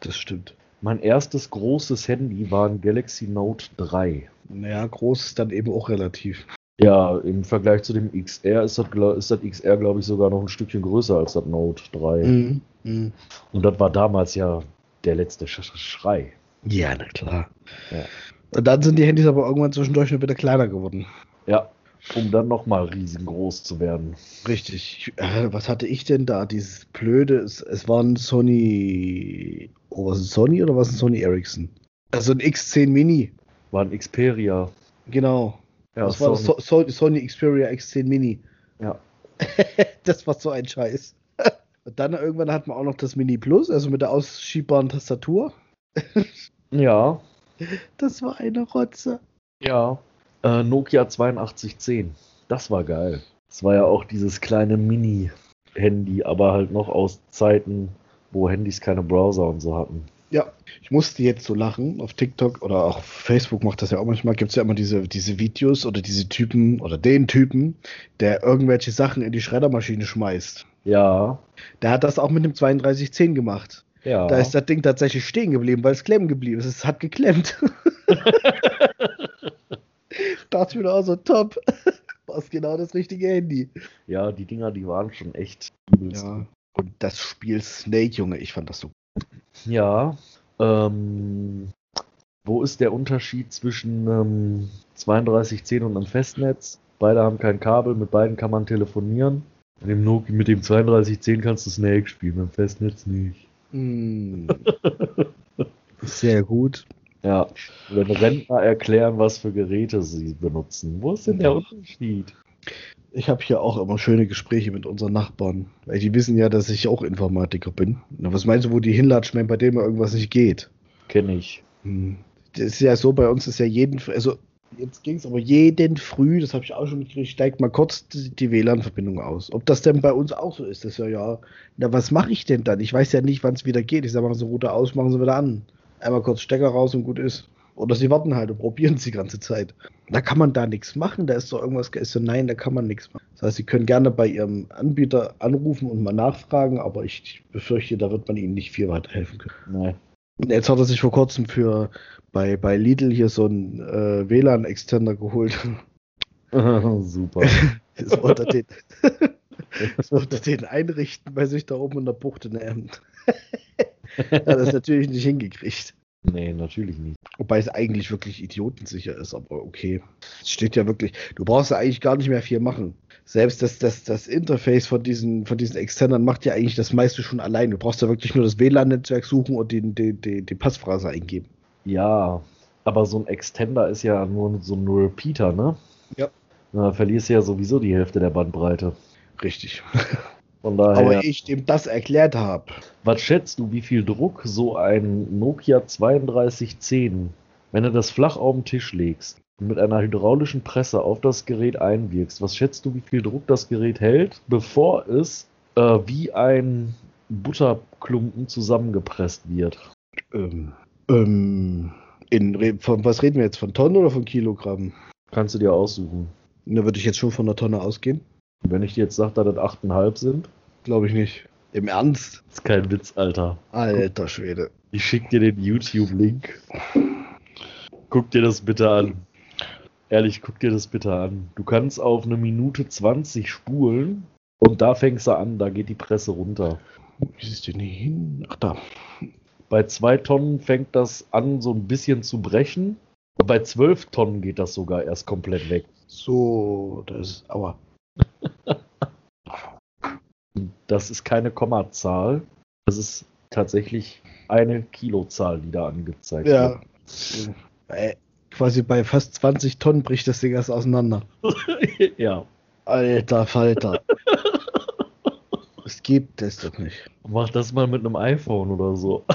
Speaker 1: das stimmt.
Speaker 2: Mein erstes großes Handy war ein Galaxy Note 3.
Speaker 1: Naja, groß ist dann eben auch relativ.
Speaker 2: Ja, im Vergleich zu dem XR ist das, ist das XR, glaube ich, sogar noch ein Stückchen größer als das Note 3.
Speaker 1: Mhm. Mhm.
Speaker 2: Und das war damals ja der letzte Sch Sch- Schrei.
Speaker 1: Ja, na klar.
Speaker 2: Ja.
Speaker 1: Und dann sind die Handys aber irgendwann zwischendurch wieder kleiner geworden.
Speaker 2: Ja, um dann nochmal riesengroß zu werden.
Speaker 1: Richtig. Ich- Äh, was hatte ich denn da? Dieses blöde, es, es war ein Sony. Oh, was ist ein Sony oder was ist ein Sony Ericsson? Also ein X10 Mini.
Speaker 2: War ein Xperia.
Speaker 1: Genau.
Speaker 2: Ja,
Speaker 1: das war das
Speaker 2: Sony.
Speaker 1: so Sony Xperia X10 Mini.
Speaker 2: ja. [LAUGHS]
Speaker 1: das war so ein Scheiß. [LAUGHS] Und dann irgendwann hat man auch noch das Mini Plus, also mit der ausschiebbaren Tastatur. [LAUGHS]
Speaker 2: ja,
Speaker 1: Das war eine Rotze.
Speaker 2: ja. Äh, Nokia 8210. Das war geil. Das war ja auch dieses kleine Mini-Handy, aber halt noch aus Zeiten, wo Handys keine Browser und so hatten.
Speaker 1: Ja, ich musste jetzt so lachen. Auf TikTok oder auch Facebook macht das ja auch manchmal. Gibt es ja immer diese, diese Videos oder diese Typen oder den Typen, der irgendwelche Sachen in die Schreddermaschine schmeißt.
Speaker 2: Ja,
Speaker 1: Der hat das auch mit dem 3210 gemacht.
Speaker 2: ja.
Speaker 1: Da ist das Ding tatsächlich stehen geblieben, weil es klemmen geblieben ist. Es hat geklemmt. Dachte ich mir auch so, top. War es genau das richtige Handy.
Speaker 2: ja, die Dinger, die waren schon echt übelst.
Speaker 1: Ja. Und das Spiel Snake, Junge, ich fand das so.
Speaker 2: Ja, ähm, wo ist der Unterschied zwischen ähm, 3210 und einem Festnetz? Beide haben kein Kabel, mit beiden kann man telefonieren. Mit dem, Nokia, mit dem 3210 kannst du Snake spielen, mit dem Festnetz nicht.
Speaker 1: Hm. Sehr gut.
Speaker 2: Ja, wenn Rentner erklären, was für Geräte sie benutzen. Wo ist denn der Unterschied?
Speaker 1: Ich habe hier auch immer schöne Gespräche mit unseren Nachbarn, weil die wissen ja, dass ich auch Informatiker bin. Na, was meinst du, wo die hinlatschen, wenn bei dem irgendwas nicht geht?
Speaker 2: Kenne ich.
Speaker 1: Hm. Das ist ja so, bei uns ist ja jeden, also jetzt ging es aber jeden früh, das habe ich auch schon mitgekriegt, steigt mal kurz die, die WLAN-Verbindung aus. Ob das denn bei uns auch so ist, das ist ja, ja, na was mache ich denn dann? Ich weiß ja nicht, wann es wieder geht. Ich sage, machen Sie Router aus, machen Sie wieder an. Einmal kurz Stecker raus und gut ist. Oder sie warten halt und probieren es die ganze Zeit. Da kann man da nichts machen, da ist doch irgendwas, ist so, nein, da kann man nichts machen. Das heißt, Sie können gerne bei Ihrem Anbieter anrufen und mal nachfragen, aber ich befürchte, da wird man Ihnen nicht viel weiterhelfen können.
Speaker 2: Nee.
Speaker 1: Und Jetzt hat er sich vor kurzem für bei, bei Lidl hier so einen äh, WLAN-Extender geholt. [LAUGHS]
Speaker 2: Super.
Speaker 1: Das wollte er den, [LAUGHS] das wollte den einrichten bei sich da oben in der Bucht in der Hemd. Hat [LAUGHS] das natürlich nicht hingekriegt.
Speaker 2: Nee, natürlich nicht.
Speaker 1: Wobei es eigentlich wirklich idiotensicher ist, aber okay. Es steht ja wirklich, du brauchst ja eigentlich gar nicht mehr viel machen. Selbst das, das, das Interface von diesen, von diesen Extendern macht ja eigentlich das meiste schon allein. Du brauchst ja wirklich nur das WLAN-Netzwerk suchen und den, den, den, die Passphrase eingeben.
Speaker 2: Ja, aber so ein Extender ist ja nur so ein Repeater, ne?
Speaker 1: Ja.
Speaker 2: Na, verlierst du ja sowieso die Hälfte der Bandbreite.
Speaker 1: Richtig. [LAUGHS]
Speaker 2: Von daher,
Speaker 1: Aber ich dem das erklärt habe.
Speaker 2: was schätzt du, wie viel Druck so ein Nokia 3210, wenn du das flach auf den Tisch legst und mit einer hydraulischen Presse auf das Gerät einwirkst, was schätzt du, wie viel Druck das Gerät hält, bevor es äh, wie ein Butterklumpen zusammengepresst wird?
Speaker 1: Ähm, ähm, in, von was reden wir jetzt? Von Tonnen oder von Kilogramm?
Speaker 2: Kannst du dir aussuchen.
Speaker 1: Da würde ich jetzt schon von einer Tonne ausgehen.
Speaker 2: Wenn ich dir jetzt sage, dass das 8,5 sind,
Speaker 1: Glaube ich nicht. Im Ernst?
Speaker 2: Das ist kein Witz, Alter.
Speaker 1: Alter Schwede.
Speaker 2: Ich schick dir den YouTube-Link. Guck dir das bitte an. Ehrlich, guck dir das bitte an. Du kannst auf eine Minute 20 spulen und da fängst du an, da geht die Presse runter.
Speaker 1: Wie ist denn hier hin? Ach da.
Speaker 2: Bei zwei Tonnen fängt das an, so ein bisschen zu brechen. Und bei zwölf Tonnen geht das sogar erst komplett weg.
Speaker 1: So, das ist. Aua.
Speaker 2: Das ist keine Kommazahl. Das ist tatsächlich eine Kilozahl, die da angezeigt
Speaker 1: Ja. Äh, quasi bei fast 20 Tonnen bricht das Ding erst auseinander.
Speaker 2: wird. [LAUGHS] ja.
Speaker 1: Alter Falter. [LAUGHS] Es gibt es doch nicht.
Speaker 2: Mach das mal mit einem iPhone oder so. [LAUGHS]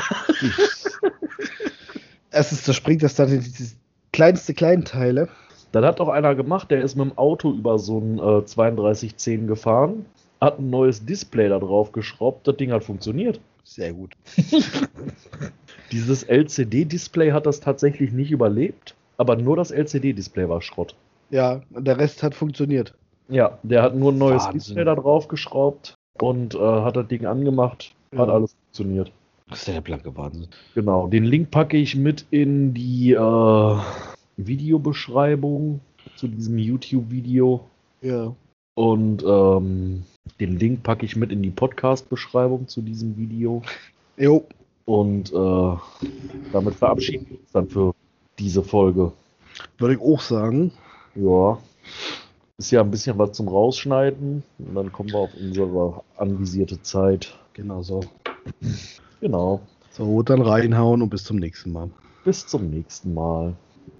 Speaker 1: Erstens zerspringt das dann in diese kleinste Kleinteile.
Speaker 2: Dann hat auch einer gemacht, der ist mit dem Auto über so ein äh, 3210 gefahren, hat ein neues Display da drauf geschraubt, das Ding hat funktioniert.
Speaker 1: Sehr gut. [LAUGHS]
Speaker 2: Dieses LCD-Display hat das tatsächlich nicht überlebt, aber nur das LCD-Display war Schrott.
Speaker 1: Ja, der Rest hat funktioniert.
Speaker 2: Ja, der hat nur ein neues
Speaker 1: Wahnsinn.
Speaker 2: Display da drauf geschraubt und äh, hat das Ding angemacht, hat
Speaker 1: Ja.
Speaker 2: alles funktioniert.
Speaker 1: Das ist ja der blanke Wahnsinn.
Speaker 2: Genau, den Link packe ich mit in die äh, Videobeschreibung zu diesem YouTube-Video.
Speaker 1: Ja.
Speaker 2: Und ähm, den Link packe ich mit in die Podcast-Beschreibung zu diesem Video.
Speaker 1: Jo.
Speaker 2: Und äh, damit verabschieden wir uns dann für diese Folge.
Speaker 1: Würde ich auch sagen.
Speaker 2: Ja. Ist ja ein bisschen was zum Rausschneiden. Und dann kommen wir auf unsere anvisierte Zeit.
Speaker 1: Genau so.
Speaker 2: Genau.
Speaker 1: So, dann reinhauen und bis zum nächsten Mal.
Speaker 2: Bis zum nächsten Mal.